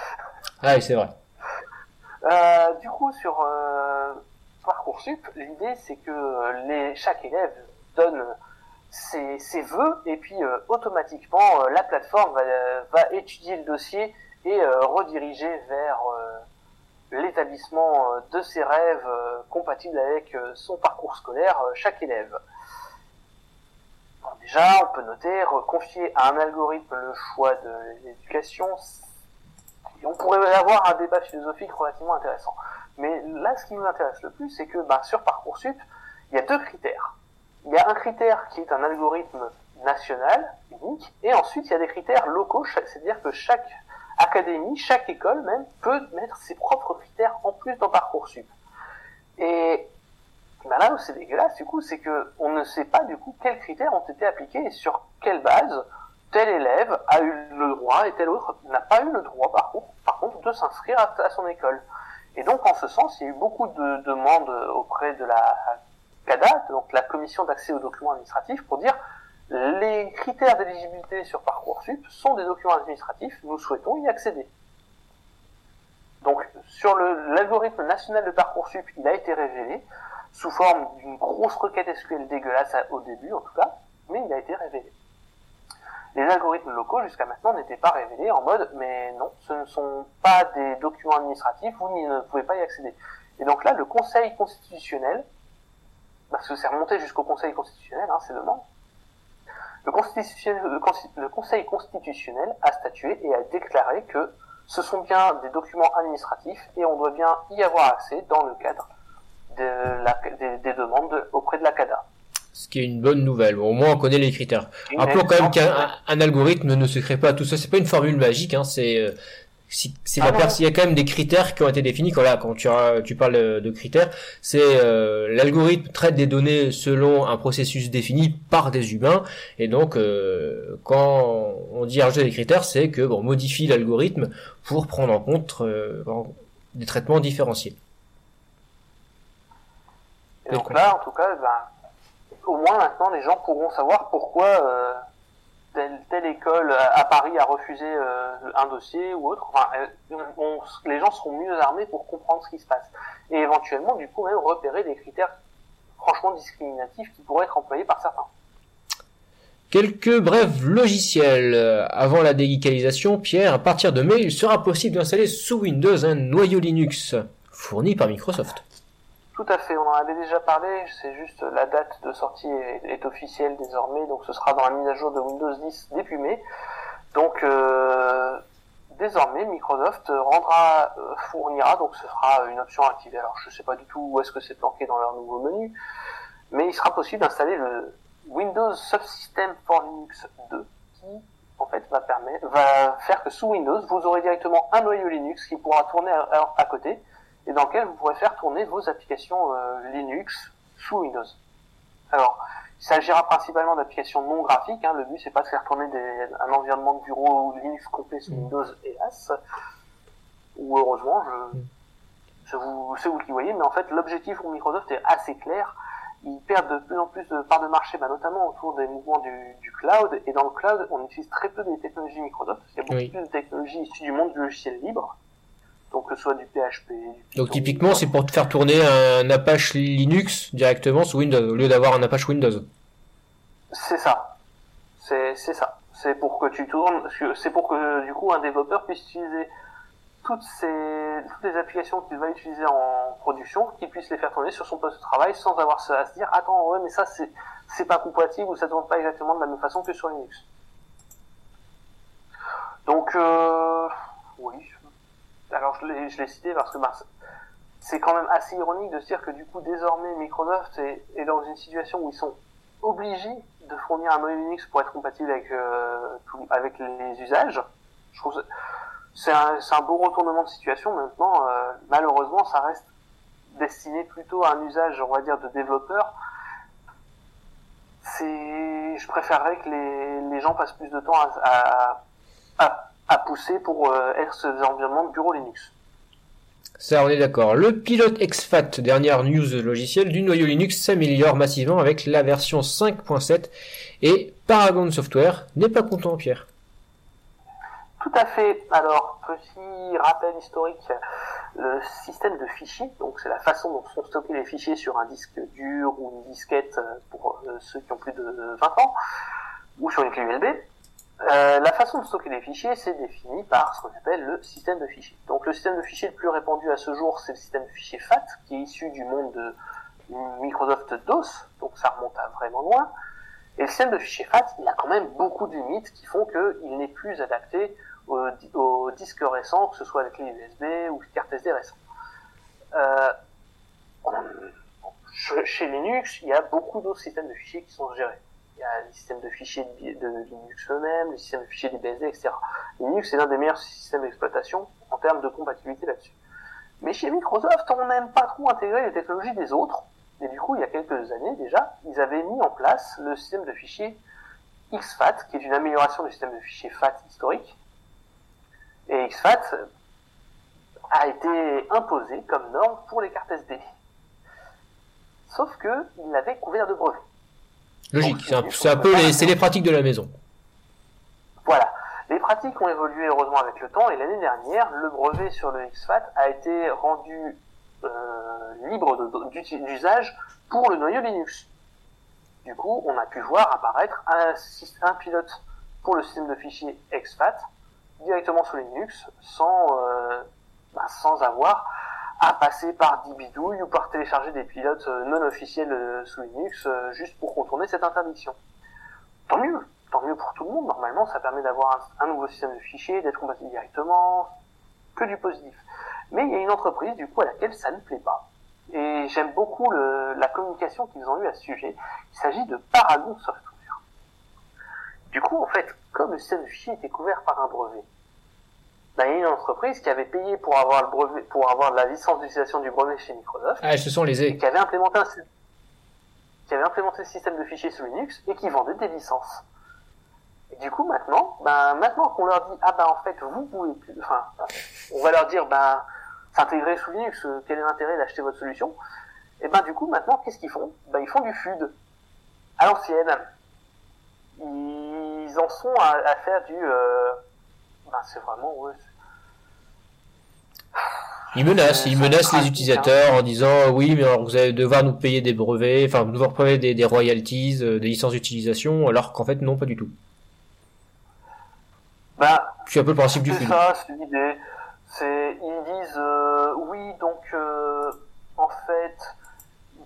Ah oui, c'est vrai. Euh, du coup, sur euh, Parcoursup, l'idée c'est que euh, les, chaque élève donne ses, ses vœux et puis euh, automatiquement euh, la plateforme va, va étudier le dossier et euh, rediriger vers euh, l'établissement euh, de ses rêves euh, compatible avec euh, son parcours scolaire euh, chaque élève. Bon, déjà, on peut noter, euh, confier à un algorithme le choix de l'éducation, on pourrait avoir un débat philosophique relativement intéressant. Mais là, ce qui nous intéresse le plus, c'est que bah, sur Parcoursup, il y a deux critères. Il y a un critère qui est un algorithme national, unique, et ensuite il y a des critères locaux, c'est-à-dire que chaque académie, chaque école même, peut mettre ses propres critères en plus dans Parcoursup. Et bah, là où c'est dégueulasse, du coup, c'est que on ne sait pas du coup quels critères ont été appliqués et sur quelle base tel élève a eu le droit et tel autre n'a pas eu le droit par contre, de s'inscrire à son école. Et donc en ce sens, il y a eu beaucoup de demandes auprès de la Donc la commission d'accès aux documents administratifs, pour dire les critères d'éligibilité sur Parcoursup sont des documents administratifs, nous souhaitons y accéder. Donc sur l'algorithme national de Parcoursup, il a été révélé sous forme d'une grosse requête SQL dégueulasse au début en tout cas, mais il a été révélé. Les algorithmes locaux jusqu'à maintenant n'étaient pas révélés en mode mais non, ce ne sont pas des documents administratifs, vous ne pouvez pas y accéder. Et donc là, le Conseil constitutionnel, parce que c'est remonté jusqu'au Conseil constitutionnel, hein, ces demandes, le, constitutionnel- le consti- le Conseil constitutionnel a statué et a déclaré que ce sont bien des documents administratifs et on doit bien y avoir accès dans le cadre de la- des, des demandes de- auprès de la CADA. Ce qui est une bonne nouvelle. Au moins, on connaît les critères. Rappelons quand même qu'un un algorithme ne se crée pas tout ça. C'est pas une formule magique. Hein, c'est si- c'est la Ah non. pers- Il y a quand même des critères qui ont été définis. Quand, là, quand tu, tu parles de critères, c'est euh, l'algorithme traite des données selon un processus défini par des humains. Et donc, euh, quand on dit rajouter des critères, c'est que bon, on modifie l'algorithme pour prendre en compte euh, des traitements différenciés. Et donc là, en tout cas, ben, au moins maintenant, les gens pourront savoir pourquoi euh, telle, école à Paris a refusé euh, un dossier ou autre. Enfin, euh, les gens seront mieux armés pour comprendre ce qui se passe. Et éventuellement, du coup, même repérer des critères franchement discriminatifs qui pourraient être employés par certains. Quelques brefs logiciels. Euh, Avant la déguicalisation, Pierre, à partir de mai, il sera possible d'installer sous Windows un noyau Linux fourni par Microsoft. Tout à fait, on en avait déjà parlé, c'est juste la date de sortie est, officielle désormais, donc ce sera dans la mise à jour de Windows 10 début mai. Donc euh, désormais Microsoft rendra euh, fournira, donc ce sera une option activée. Alors je sais pas du tout où est-ce que c'est planqué dans leur nouveau menu, mais il sera possible d'installer le Windows Subsystem for Linux 2 qui en fait va permettre va faire que sous Windows vous aurez directement un noyau Linux qui pourra tourner à côté et dans lequel vous pourrez faire tourner vos applications euh, Linux sous Windows. Alors, il s'agira principalement d'applications non graphiques. Hein. Le but, c'est pas de faire tourner des- un environnement de bureau Linux complet sous Mm. Windows, hélas. Ou heureusement, je, c'est vous, vous qui voyez. Mais en fait, l'objectif pour Microsoft est assez clair. Ils perdent de plus en plus de parts de marché, bah, notamment autour des mouvements du, du cloud. Et dans le cloud, on utilise très peu des technologies Microsoft. Il y a beaucoup Oui. plus de technologies issues du monde du logiciel libre. Donc, que ce soit du PHP, du Python, Donc typiquement, c'est pour te faire tourner un Apache Linux directement sous Windows, au lieu d'avoir un Apache Windows. C'est ça. C'est c'est ça. C'est pour que tu tournes, c'est pour que du coup un développeur puisse utiliser toutes ces toutes les applications qu'il va utiliser en production, qu'il puisse les faire tourner sur son poste de travail sans avoir à se dire attends ouais mais ça c'est c'est pas compatible ou ça tourne pas exactement de la même façon que sur Linux. Donc euh, oui. Alors je l'ai cité parce que bah, c'est quand même assez ironique de se dire que du coup désormais Microsoft est, est dans une situation où ils sont obligés de fournir un noyau Linux pour être compatible avec euh, avec les usages. Je trouve c'est un, un beau retournement de situation. Maintenant, euh, malheureusement, ça reste destiné plutôt à un usage, on va dire, de développeur. C'est, je préférerais que les, les gens passent plus de temps à, à, à, à pousser pour euh, être sur des environnements de bureau Linux. Ça, on est d'accord. Le pilote exFAT, dernière news logicielle du noyau Linux, s'améliore massivement avec la version 5.7 et Paragon Software n'est pas content, Pierre. Tout à fait. Alors, petit rappel historique, le système de fichiers, donc c'est la façon dont sont stockés les fichiers sur un disque dur ou une disquette euh, pour euh, ceux qui ont plus de 20 ans, ou sur une clé USB. Euh, la façon de stocker les fichiers, c'est défini par ce qu'on appelle le système de fichiers. Donc le système de fichiers le plus répandu à ce jour, c'est le système de fichiers FAT, qui est issu du monde de Microsoft DOS, donc ça remonte à vraiment loin. Et le système de fichiers FAT, il a quand même beaucoup de limites qui font qu'il n'est plus adapté aux, di- aux disques récents, que ce soit les USB ou les cartes SD récentes. Euh, chez Linux, il y a beaucoup d'autres systèmes de fichiers qui sont gérés. Il y a les systèmes de fichiers de, Linux eux-mêmes, les systèmes de fichiers des BSD, etc. Linux est l'un des meilleurs systèmes d'exploitation en termes de compatibilité là-dessus. Mais chez Microsoft, on n'aime pas trop intégrer les technologies des autres. Et du coup, il y a quelques années déjà, ils avaient mis en place le système de fichiers XFAT, qui est une amélioration du système de fichiers FAT historique. Et XFAT a été imposé comme norme pour les cartes SD. Sauf que il l'avait couvert de brevets. Logique, c'est un, c'est un peu les, c'est les pratiques de la maison. Voilà. Les pratiques ont évolué heureusement avec le temps et l'année dernière, le brevet sur le XFAT a été rendu euh, libre d'usage pour le noyau Linux. Du coup, on a pu voir apparaître un pilote pour le système de fichiers XFAT directement sous Linux sans, euh, bah, sans avoir à passer par des bidouilles ou par télécharger des pilotes euh, non officiels euh, sous Linux euh, juste pour contourner cette interdiction. Tant mieux, tant mieux pour tout le monde. Normalement, ça permet d'avoir un, un nouveau système de fichiers, d'être compatible directement, que du positif. Mais il y a une entreprise, du coup, à laquelle ça ne plaît pas. Et j'aime beaucoup le- la communication qu'ils ont eue à ce sujet. Il s'agit de Paragon Software. Du coup, en fait, comme le système de fichiers était couvert par un brevet, ben, il y a une entreprise qui avait payé pour avoir le brevet, pour avoir la licence d'utilisation du brevet chez Microsoft, Ah, ce sont les et qui avait implémenté un, qui avait implémenté le système de fichiers sous Linux et qui vendait des licences. Et du coup, maintenant, ben, maintenant qu'on leur dit, ah ben, en fait, vous pouvez plus, enfin, on va leur dire, ben, s'intégrer sous Linux, euh, quel est l'intérêt d'acheter votre solution? Et ben, du coup, maintenant, qu'est-ce qu'ils font? Ben, ils font du FUD. À l'ancienne. Ils en sont à, à faire du, euh, ben, c'est vraiment, ouais, menacent les utilisateurs en disant oui, mais alors vous allez devoir nous payer des brevets, enfin devoir payer des, des royalties, euh, des licences d'utilisation, alors qu'en fait non, pas du tout. Bah, C'est un peu le principe du c'est film. ça, c'est l'idée. C'est, ils disent, euh, oui, donc, euh, en fait,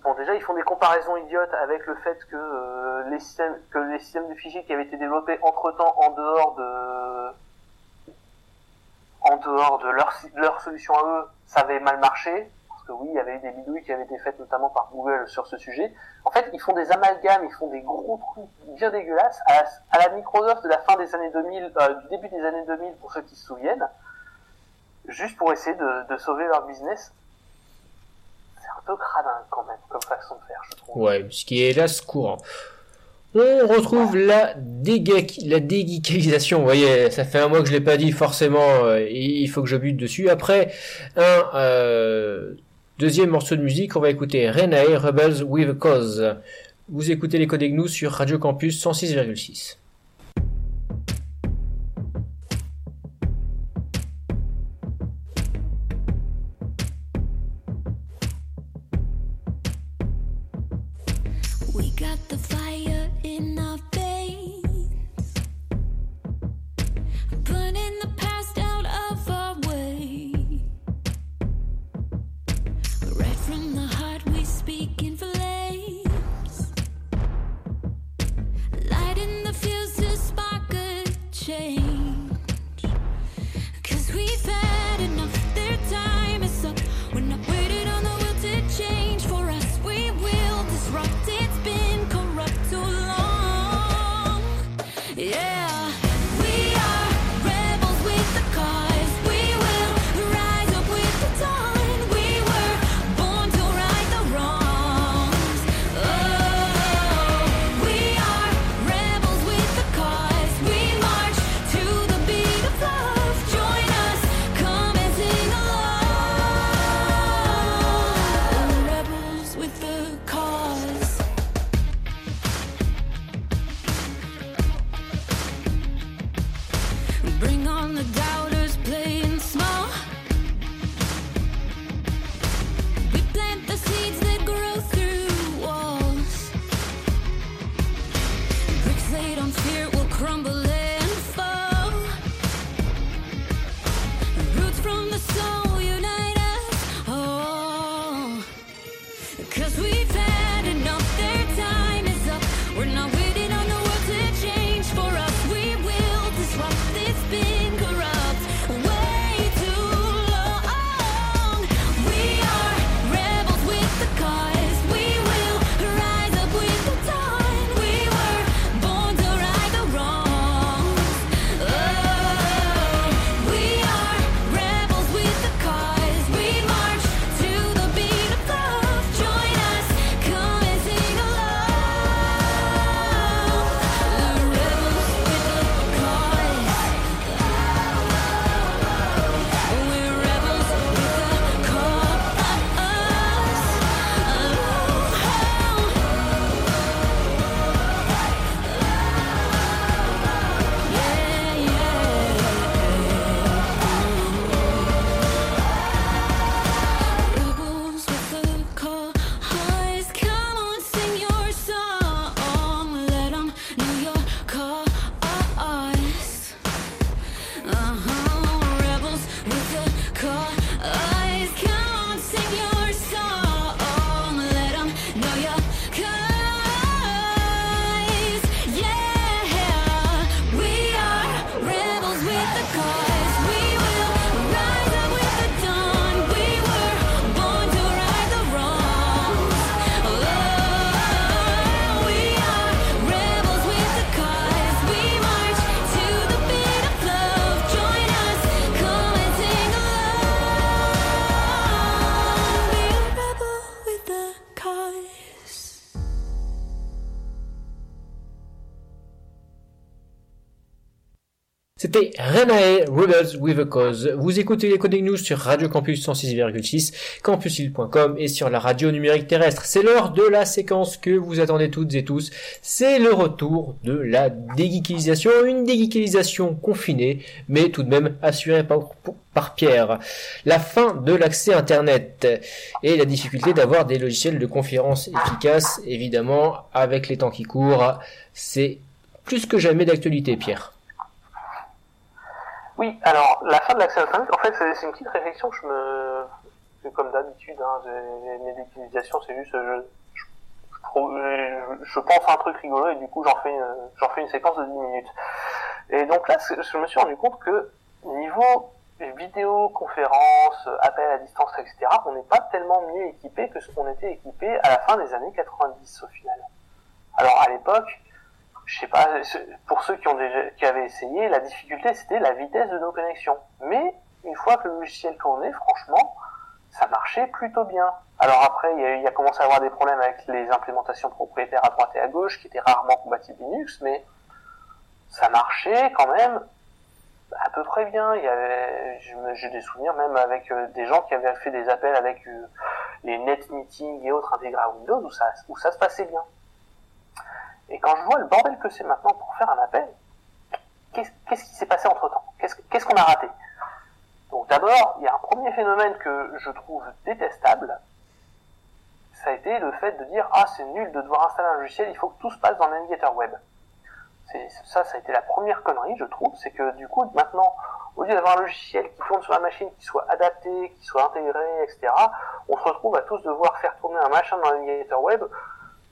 bon, déjà, ils font des comparaisons idiotes avec le fait que euh, les systèmes, que les systèmes de fichiers qui avaient été développés entre-temps en dehors de, en dehors de leur, leur solution à eux, ça avait mal marché. Parce que oui, il y avait eu des bidouilles qui avaient été faites notamment par Google sur ce sujet. En fait, ils font des amalgames, ils font des gros trucs bien dégueulasses à la, Microsoft de la fin des années 2000, euh, du début des années 2000 pour ceux qui se souviennent, juste pour essayer de, de sauver leur business. C'est un peu cradin quand même comme façon de faire, je trouve. Ouais, ce qui est hélas courant. On retrouve la, déga la. Vous voyez, ça fait un mois que je l'ai pas dit forcément. euh, il faut que je bute dessus. Après un euh, deuxième morceau de musique, on va écouter Renae Rebels with a Cause. Vous écoutez les codes GNU sur Radio Campus 106,6. C'était Renae Rebels with a Cause. Vous écoutez les Coding News sur Radio Campus 106,6, campusil.com et sur la radio numérique terrestre. C'est l'heure de la séquence que vous attendez toutes et tous. C'est le retour de la dégeekisation. Une dégeekisation confinée, mais tout de même assurée par, par Pierre. La fin de l'accès Internet et la difficulté d'avoir des logiciels de conférence efficaces, évidemment, avec les temps qui courent. C'est plus que jamais d'actualité, Pierre. Oui, alors la fin de l'accès Internet, en fait, c'est une petite réflexion que je me. comme d'habitude, hein, mes utilisations, c'est juste. Je, pense à un truc rigolo et du coup, j'en fais, fais une séquence de 10 minutes. Et donc là, je me suis rendu compte que niveau vidéoconférence, appel à distance, etc., on n'est pas tellement mieux équipé que ce qu'on était équipé à la fin des années 90 au final. Alors à l'époque, je sais pas, pour ceux qui ont déjà, qui avaient essayé, la difficulté c'était la vitesse de nos connexions. Mais une fois que le logiciel tournait, franchement, ça marchait plutôt bien. Alors après, il y a, commencé à avoir des problèmes avec les implémentations propriétaires à droite et à gauche, qui étaient rarement compatibles Linux, mais ça marchait quand même à peu près bien. Il y avait, j'ai des souvenirs même avec euh, des gens qui avaient fait des appels avec euh, les net meetings et autres intégrés à Windows où ça, où ça se passait bien. Et quand je vois le bordel que c'est maintenant pour faire un appel, qu'est-ce qui s'est passé entre temps Qu'est-ce qu'on a raté? Donc d'abord, il y a un premier phénomène que je trouve détestable. Ça a été le fait de dire ah c'est nul de devoir installer un logiciel, il faut que tout se passe dans le navigateur web. Ça, ça a été la première connerie, je trouve, c'est que du coup maintenant, au lieu d'avoir un logiciel qui tourne sur la machine, qui soit adapté, qui soit intégré, etc., on se retrouve à tous devoir faire tourner un machin dans le navigateur web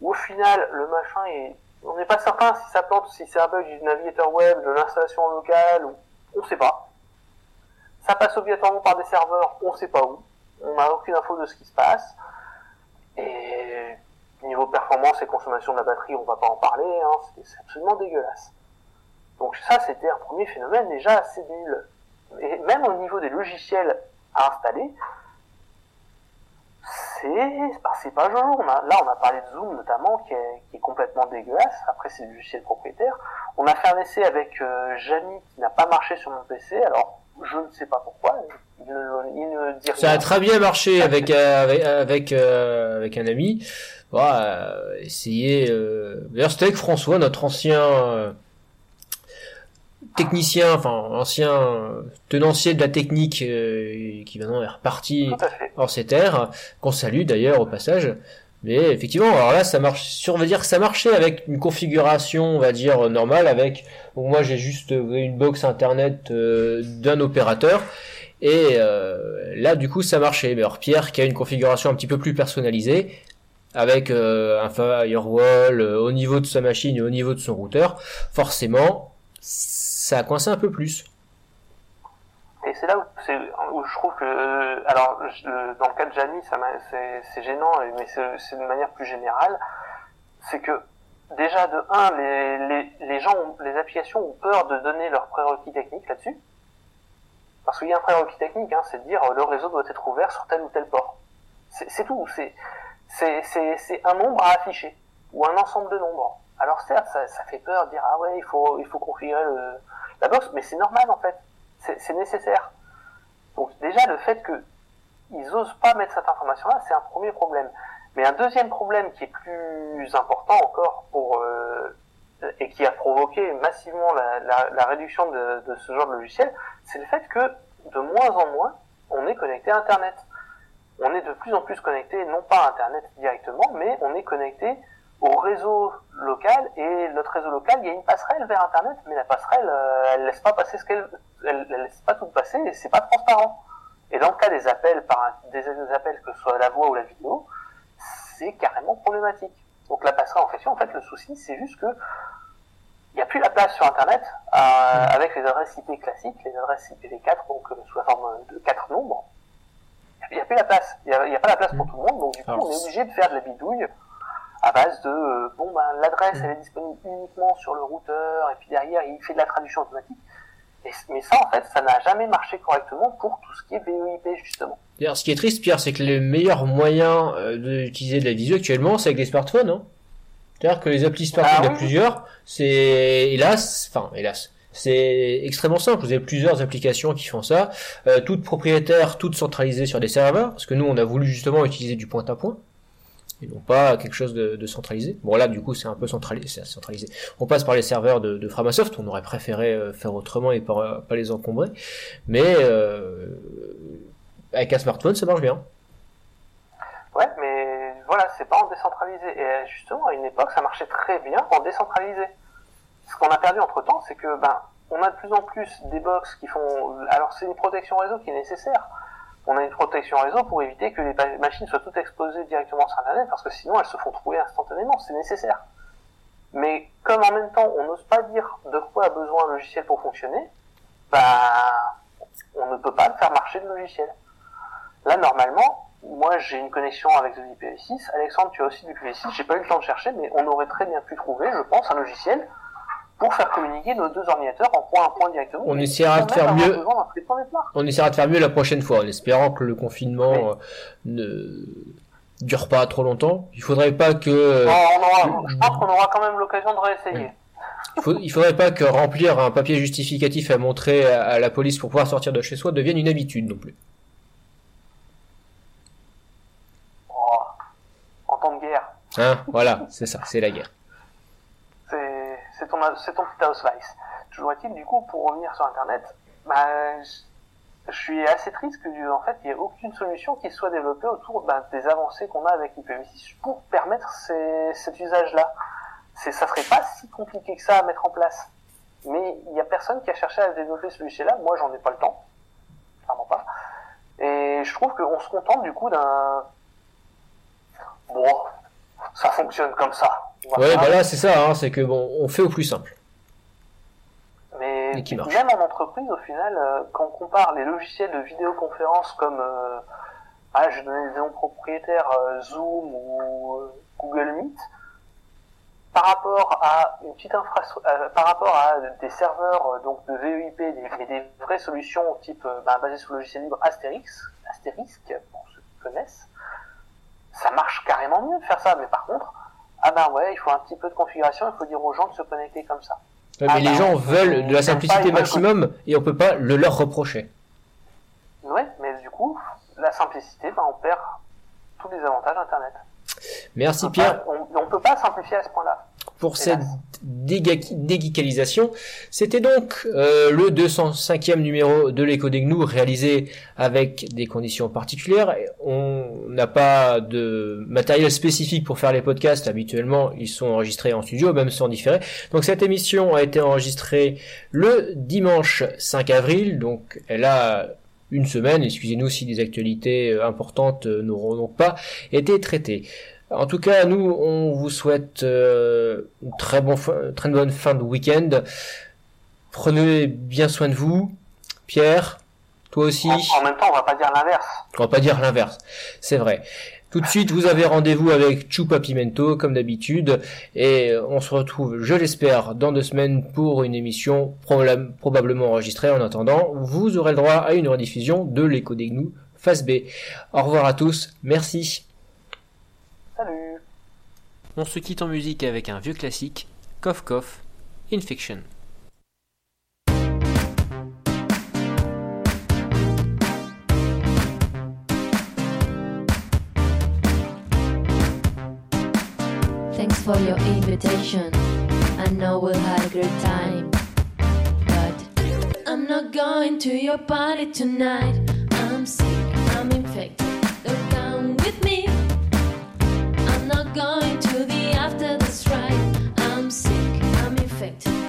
où au final le machin est on n'est pas certain si ça plante si c'est un bug du navigateur web de l'installation locale ou on sait pas. Ça passe obligatoirement par des serveurs on sait pas où. On n'a aucune info de ce qui se passe. Et niveau performance et consommation de la batterie on va pas en parler hein, c'est absolument dégueulasse. Donc ça c'était un premier phénomène déjà assez nul. Et même au niveau des logiciels à installer c'est bah, c'est pas jojo. On a, là, on a parlé de Zoom notamment, qui est, qui est complètement dégueulasse. Après, c'est du logiciel propriétaire. On a fait un essai avec euh, Jamy qui n'a pas marché sur mon PC. Alors, je ne sais pas pourquoi. Il ne, il ne dit Ça a rien. très bien marché avec euh, avec avec, euh, avec un ami. Voilà, euh, essayer. D'ailleurs, c'était avec François, notre ancien technicien, enfin ancien euh, tenancier de la technique, euh, qui maintenant est reparti hors ces terres, qu'on salue d'ailleurs au passage. Mais effectivement, alors là, ça marche. Sur, on va dire que ça marchait avec une configuration, on va dire normale, avec. donc moi, j'ai juste une box internet euh, d'un opérateur. Et euh, là, du coup, ça marchait. Mais alors, Pierre, qui a une configuration un petit peu plus personnalisée, avec euh, un firewall euh, au niveau de sa machine et au niveau de son routeur, forcément, ça a coincé un peu plus. Et c'est là où, je trouve que, alors, dans le cas de m'a- c'est gênant, mais c'est de manière plus générale, c'est que déjà de un, les, gens, les applications ont peur de donner leurs prérequis techniques là-dessus, parce qu'il y a un prérequis technique, hein, c'est de dire le réseau doit être ouvert sur tel ou tel port. C'est tout, c'est un nombre à afficher ou un ensemble de nombres. Alors certes, ça, ça fait peur de dire ah ouais, il faut il faut configurer le, la box, mais c'est normal en fait c'est nécessaire. Donc déjà le fait que ils osent pas mettre cette information-là, c'est un premier problème. Mais un deuxième problème qui est plus important encore pour euh, et qui a provoqué massivement la réduction de, de ce genre de logiciel, c'est le fait que de moins en moins on est connecté à Internet. On est de plus en plus connecté, non pas à Internet directement, mais on est connecté au réseau local et notre réseau local, il y a une passerelle vers Internet, mais la passerelle, euh, elle laisse pas passer ce qu'elle, elle, elle laisse pas tout passer et c'est pas transparent. Et dans le cas des appels par des, des appels que ce soit la voix ou la vidéo, c'est carrément problématique. Donc la passerelle en question, en fait, le souci, c'est juste que il n'y a plus la place sur Internet euh, avec les adresses IP classiques, les adresses IPv4, donc euh, sous la forme de quatre nombres. Il n'y a plus la place. Il n'y a, pas la place pour tout le monde, donc du coup, Alors, on est obligé de faire de la bidouille à base de euh, bon ben l'adresse elle est disponible uniquement sur le routeur et puis derrière il fait de la traduction automatique. Et, mais ça en fait ça n'a jamais marché correctement pour tout ce qui est VoIP justement. D'ailleurs, ce qui est triste, Pierre, c'est que le meilleur moyen euh, d'utiliser de la visio actuellement, c'est avec les smartphones. Hein. C'est-à-dire que les applis smartphones, Ah il y a plusieurs. C'est hélas, enfin hélas, C'est extrêmement simple. Vous avez plusieurs applications qui font ça, euh, toutes propriétaires, toutes centralisées sur des serveurs, parce que nous, on a voulu justement utiliser du point à point et non pas quelque chose de, centralisé. Bon là, du coup, c'est un peu centralisé. On passe par les serveurs de, de Framasoft. On aurait préféré euh, faire autrement et pas, pas les encombrer, mais euh, avec un smartphone, ça marche bien. Ouais, mais voilà, c'est pas en décentralisé. Et euh, justement, à une époque, ça marchait très bien en décentralisé. Ce qu'on a perdu entre temps, c'est que ben, on a de plus en plus des box qui font. Alors, c'est une protection réseau qui est nécessaire. On a une protection réseau pour éviter que les machines soient toutes exposées directement sur Internet, parce que sinon elles se font trouver instantanément. C'est nécessaire. Mais comme en même temps, on n'ose pas dire de quoi a besoin un logiciel pour fonctionner, bah, on ne peut pas le faire marcher le logiciel. Là, normalement, moi, j'ai une connexion avec de l'IPv6. Alexandre, tu as aussi du IPv6. J'ai pas eu le temps de chercher, mais on aurait très bien pu trouver, je pense, un logiciel pour faire communiquer nos deux ordinateurs en point à point directement. On essaiera de faire mieux. On essaiera de faire mieux la prochaine fois, en espérant que le confinement euh, ne dure pas trop longtemps. Il faudrait pas que Bon, on aura, je pense qu'on aura quand même l'occasion de réessayer. il, faut- il faudrait pas que remplir un papier justificatif à montrer à, à la police pour pouvoir sortir de chez soi devienne une habitude non plus. Oh, en temps de guerre, Hein voilà, c'est ça, c'est la guerre. C'est ton, petit house vice. Toujours est-il, du coup, pour revenir sur Internet, bah, je, suis assez triste que, en fait, il n'y ait aucune solution qui soit développée autour bah, des avancées qu'on a avec l'IPv6 pour permettre cet usage-là. C'est, ça serait pas si compliqué que ça à mettre en place. Mais il n'y a personne qui a cherché à développer ce logiciel-là. Moi, j'en ai pas le temps. Clairement pas. Et je trouve qu'on se contente, du coup, d'un... Bon, ça fonctionne comme ça. Va Ouais, faire bah là c'est ça, hein, c'est que bon, on fait au plus simple. Mais Et qui marche. même en entreprise, au final, euh, quand on compare les logiciels de vidéoconférence comme, euh, ah, je donnais des noms propriétaires, euh, Zoom ou euh, Google Meet, par rapport à une petite infrastructure, par rapport à des serveurs donc de VEIP, des, mais des vraies solutions type ben, basées sur le logiciel libre Astérix, Asterisk pour ceux qui connaissent, ça marche carrément mieux de faire ça. Mais par contre, ah ben ouais, il faut un petit peu de configuration, il faut dire aux gens de se connecter comme ça. Ouais, Ah mais bah, les gens on- veulent de la simplicité maximum et on peut pas le leur reprocher. Ouais, mais du coup, la simplicité, ben, on perd tous les avantages d'Internet. Merci On Pierre pas- On, on peut pas simplifier à ce point-là. Pour cette déguicalisation. C'était donc euh, le 205e numéro de l'écho des gnous réalisé avec des conditions particulières. On n'a pas de matériel spécifique pour faire les podcasts. Habituellement, ils sont enregistrés en studio, même sans différer. Donc cette émission a été enregistrée le dimanche 5 avril. Donc elle a une semaine. Excusez-nous si des actualités euh, importantes euh, n'auront donc pas été traitées. En tout cas, nous, on vous souhaite euh, une très, bon fin- très bonne fin de week-end. Prenez bien soin de vous. Pierre, toi aussi. En, en même temps, on va pas dire l'inverse. On va pas dire l'inverse. C'est vrai. Tout de suite, vous avez rendez-vous avec Chupa Pimento, comme d'habitude, et on se retrouve, je l'espère, dans deux semaines pour une émission probable- probablement enregistrée. En attendant, vous aurez le droit à une rediffusion de l'écho des gnous, face B. Au revoir à tous. Merci. On se quitte en musique avec un vieux classique, Cough Cough, Infection. Thanks for your invitation. I know we'll have a great time. But I'm not going to your party tonight. I'm sick, I'm infected. Don't come with me. Not going to the after the strike. I'm sick, I'm infected.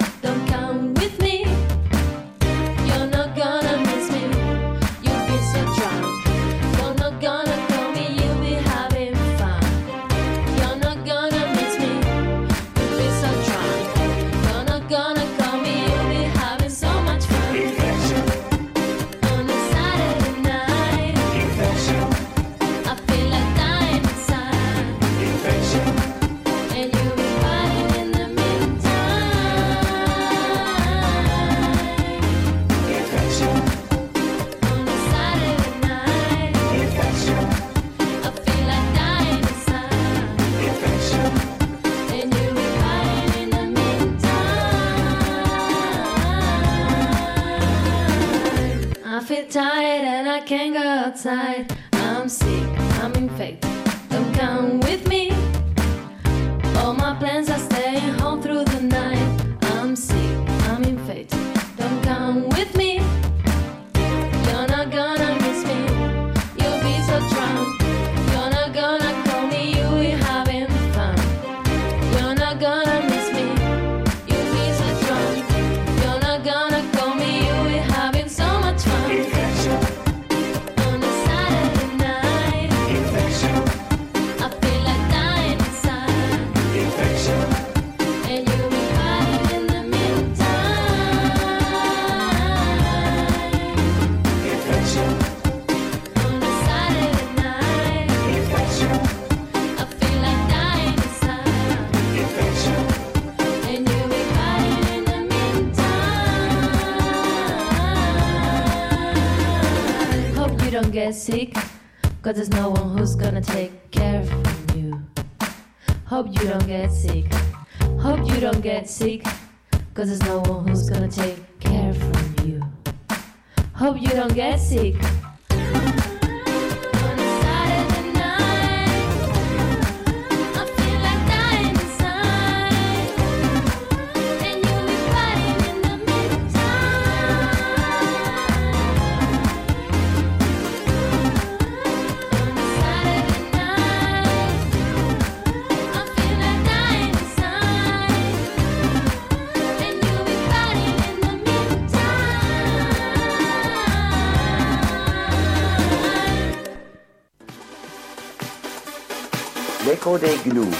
Des gnous,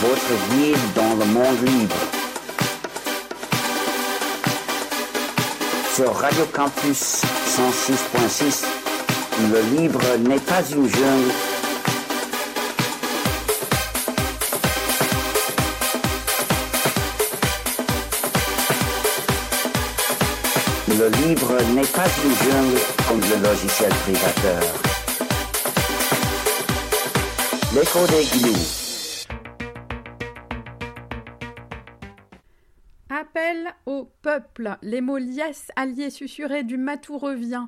votre guide dans le monde libre. Sur Radio Campus 106.6, le libre n'est pas une jungle. Le livre n'est pas une jungle comme le logiciel privateur. L'écho. Appel au peuple. Les mots liesse, alliés, susurrés du matou revient.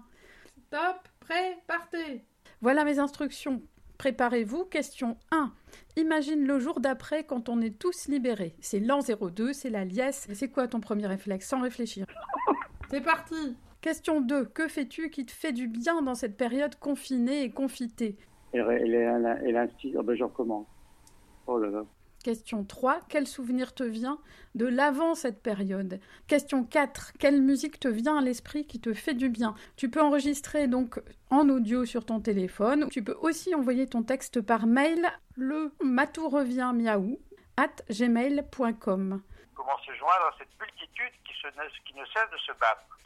Stop, prêt, partez. Voilà mes instructions. Préparez-vous. Question 1. Imagine le jour d'après quand on est tous libérés. C'est l'an 02, c'est la liesse. C'est quoi ton premier réflexe Sans réfléchir. C'est parti. Question 2. Que fais-tu qui te fait du bien dans cette période confinée et confitée? Et, oh ben je recommence. Oh là là. Question 3. Quel souvenir te vient de l'avant cette période? Question 4. Quelle musique te vient à l'esprit qui te fait du bien? Tu peux enregistrer donc en audio sur ton téléphone. Tu peux aussi envoyer ton texte par mail le matou revient miaou at gmail.com. Comment se joindre à cette multitude qui, se, qui ne cesse de se battre?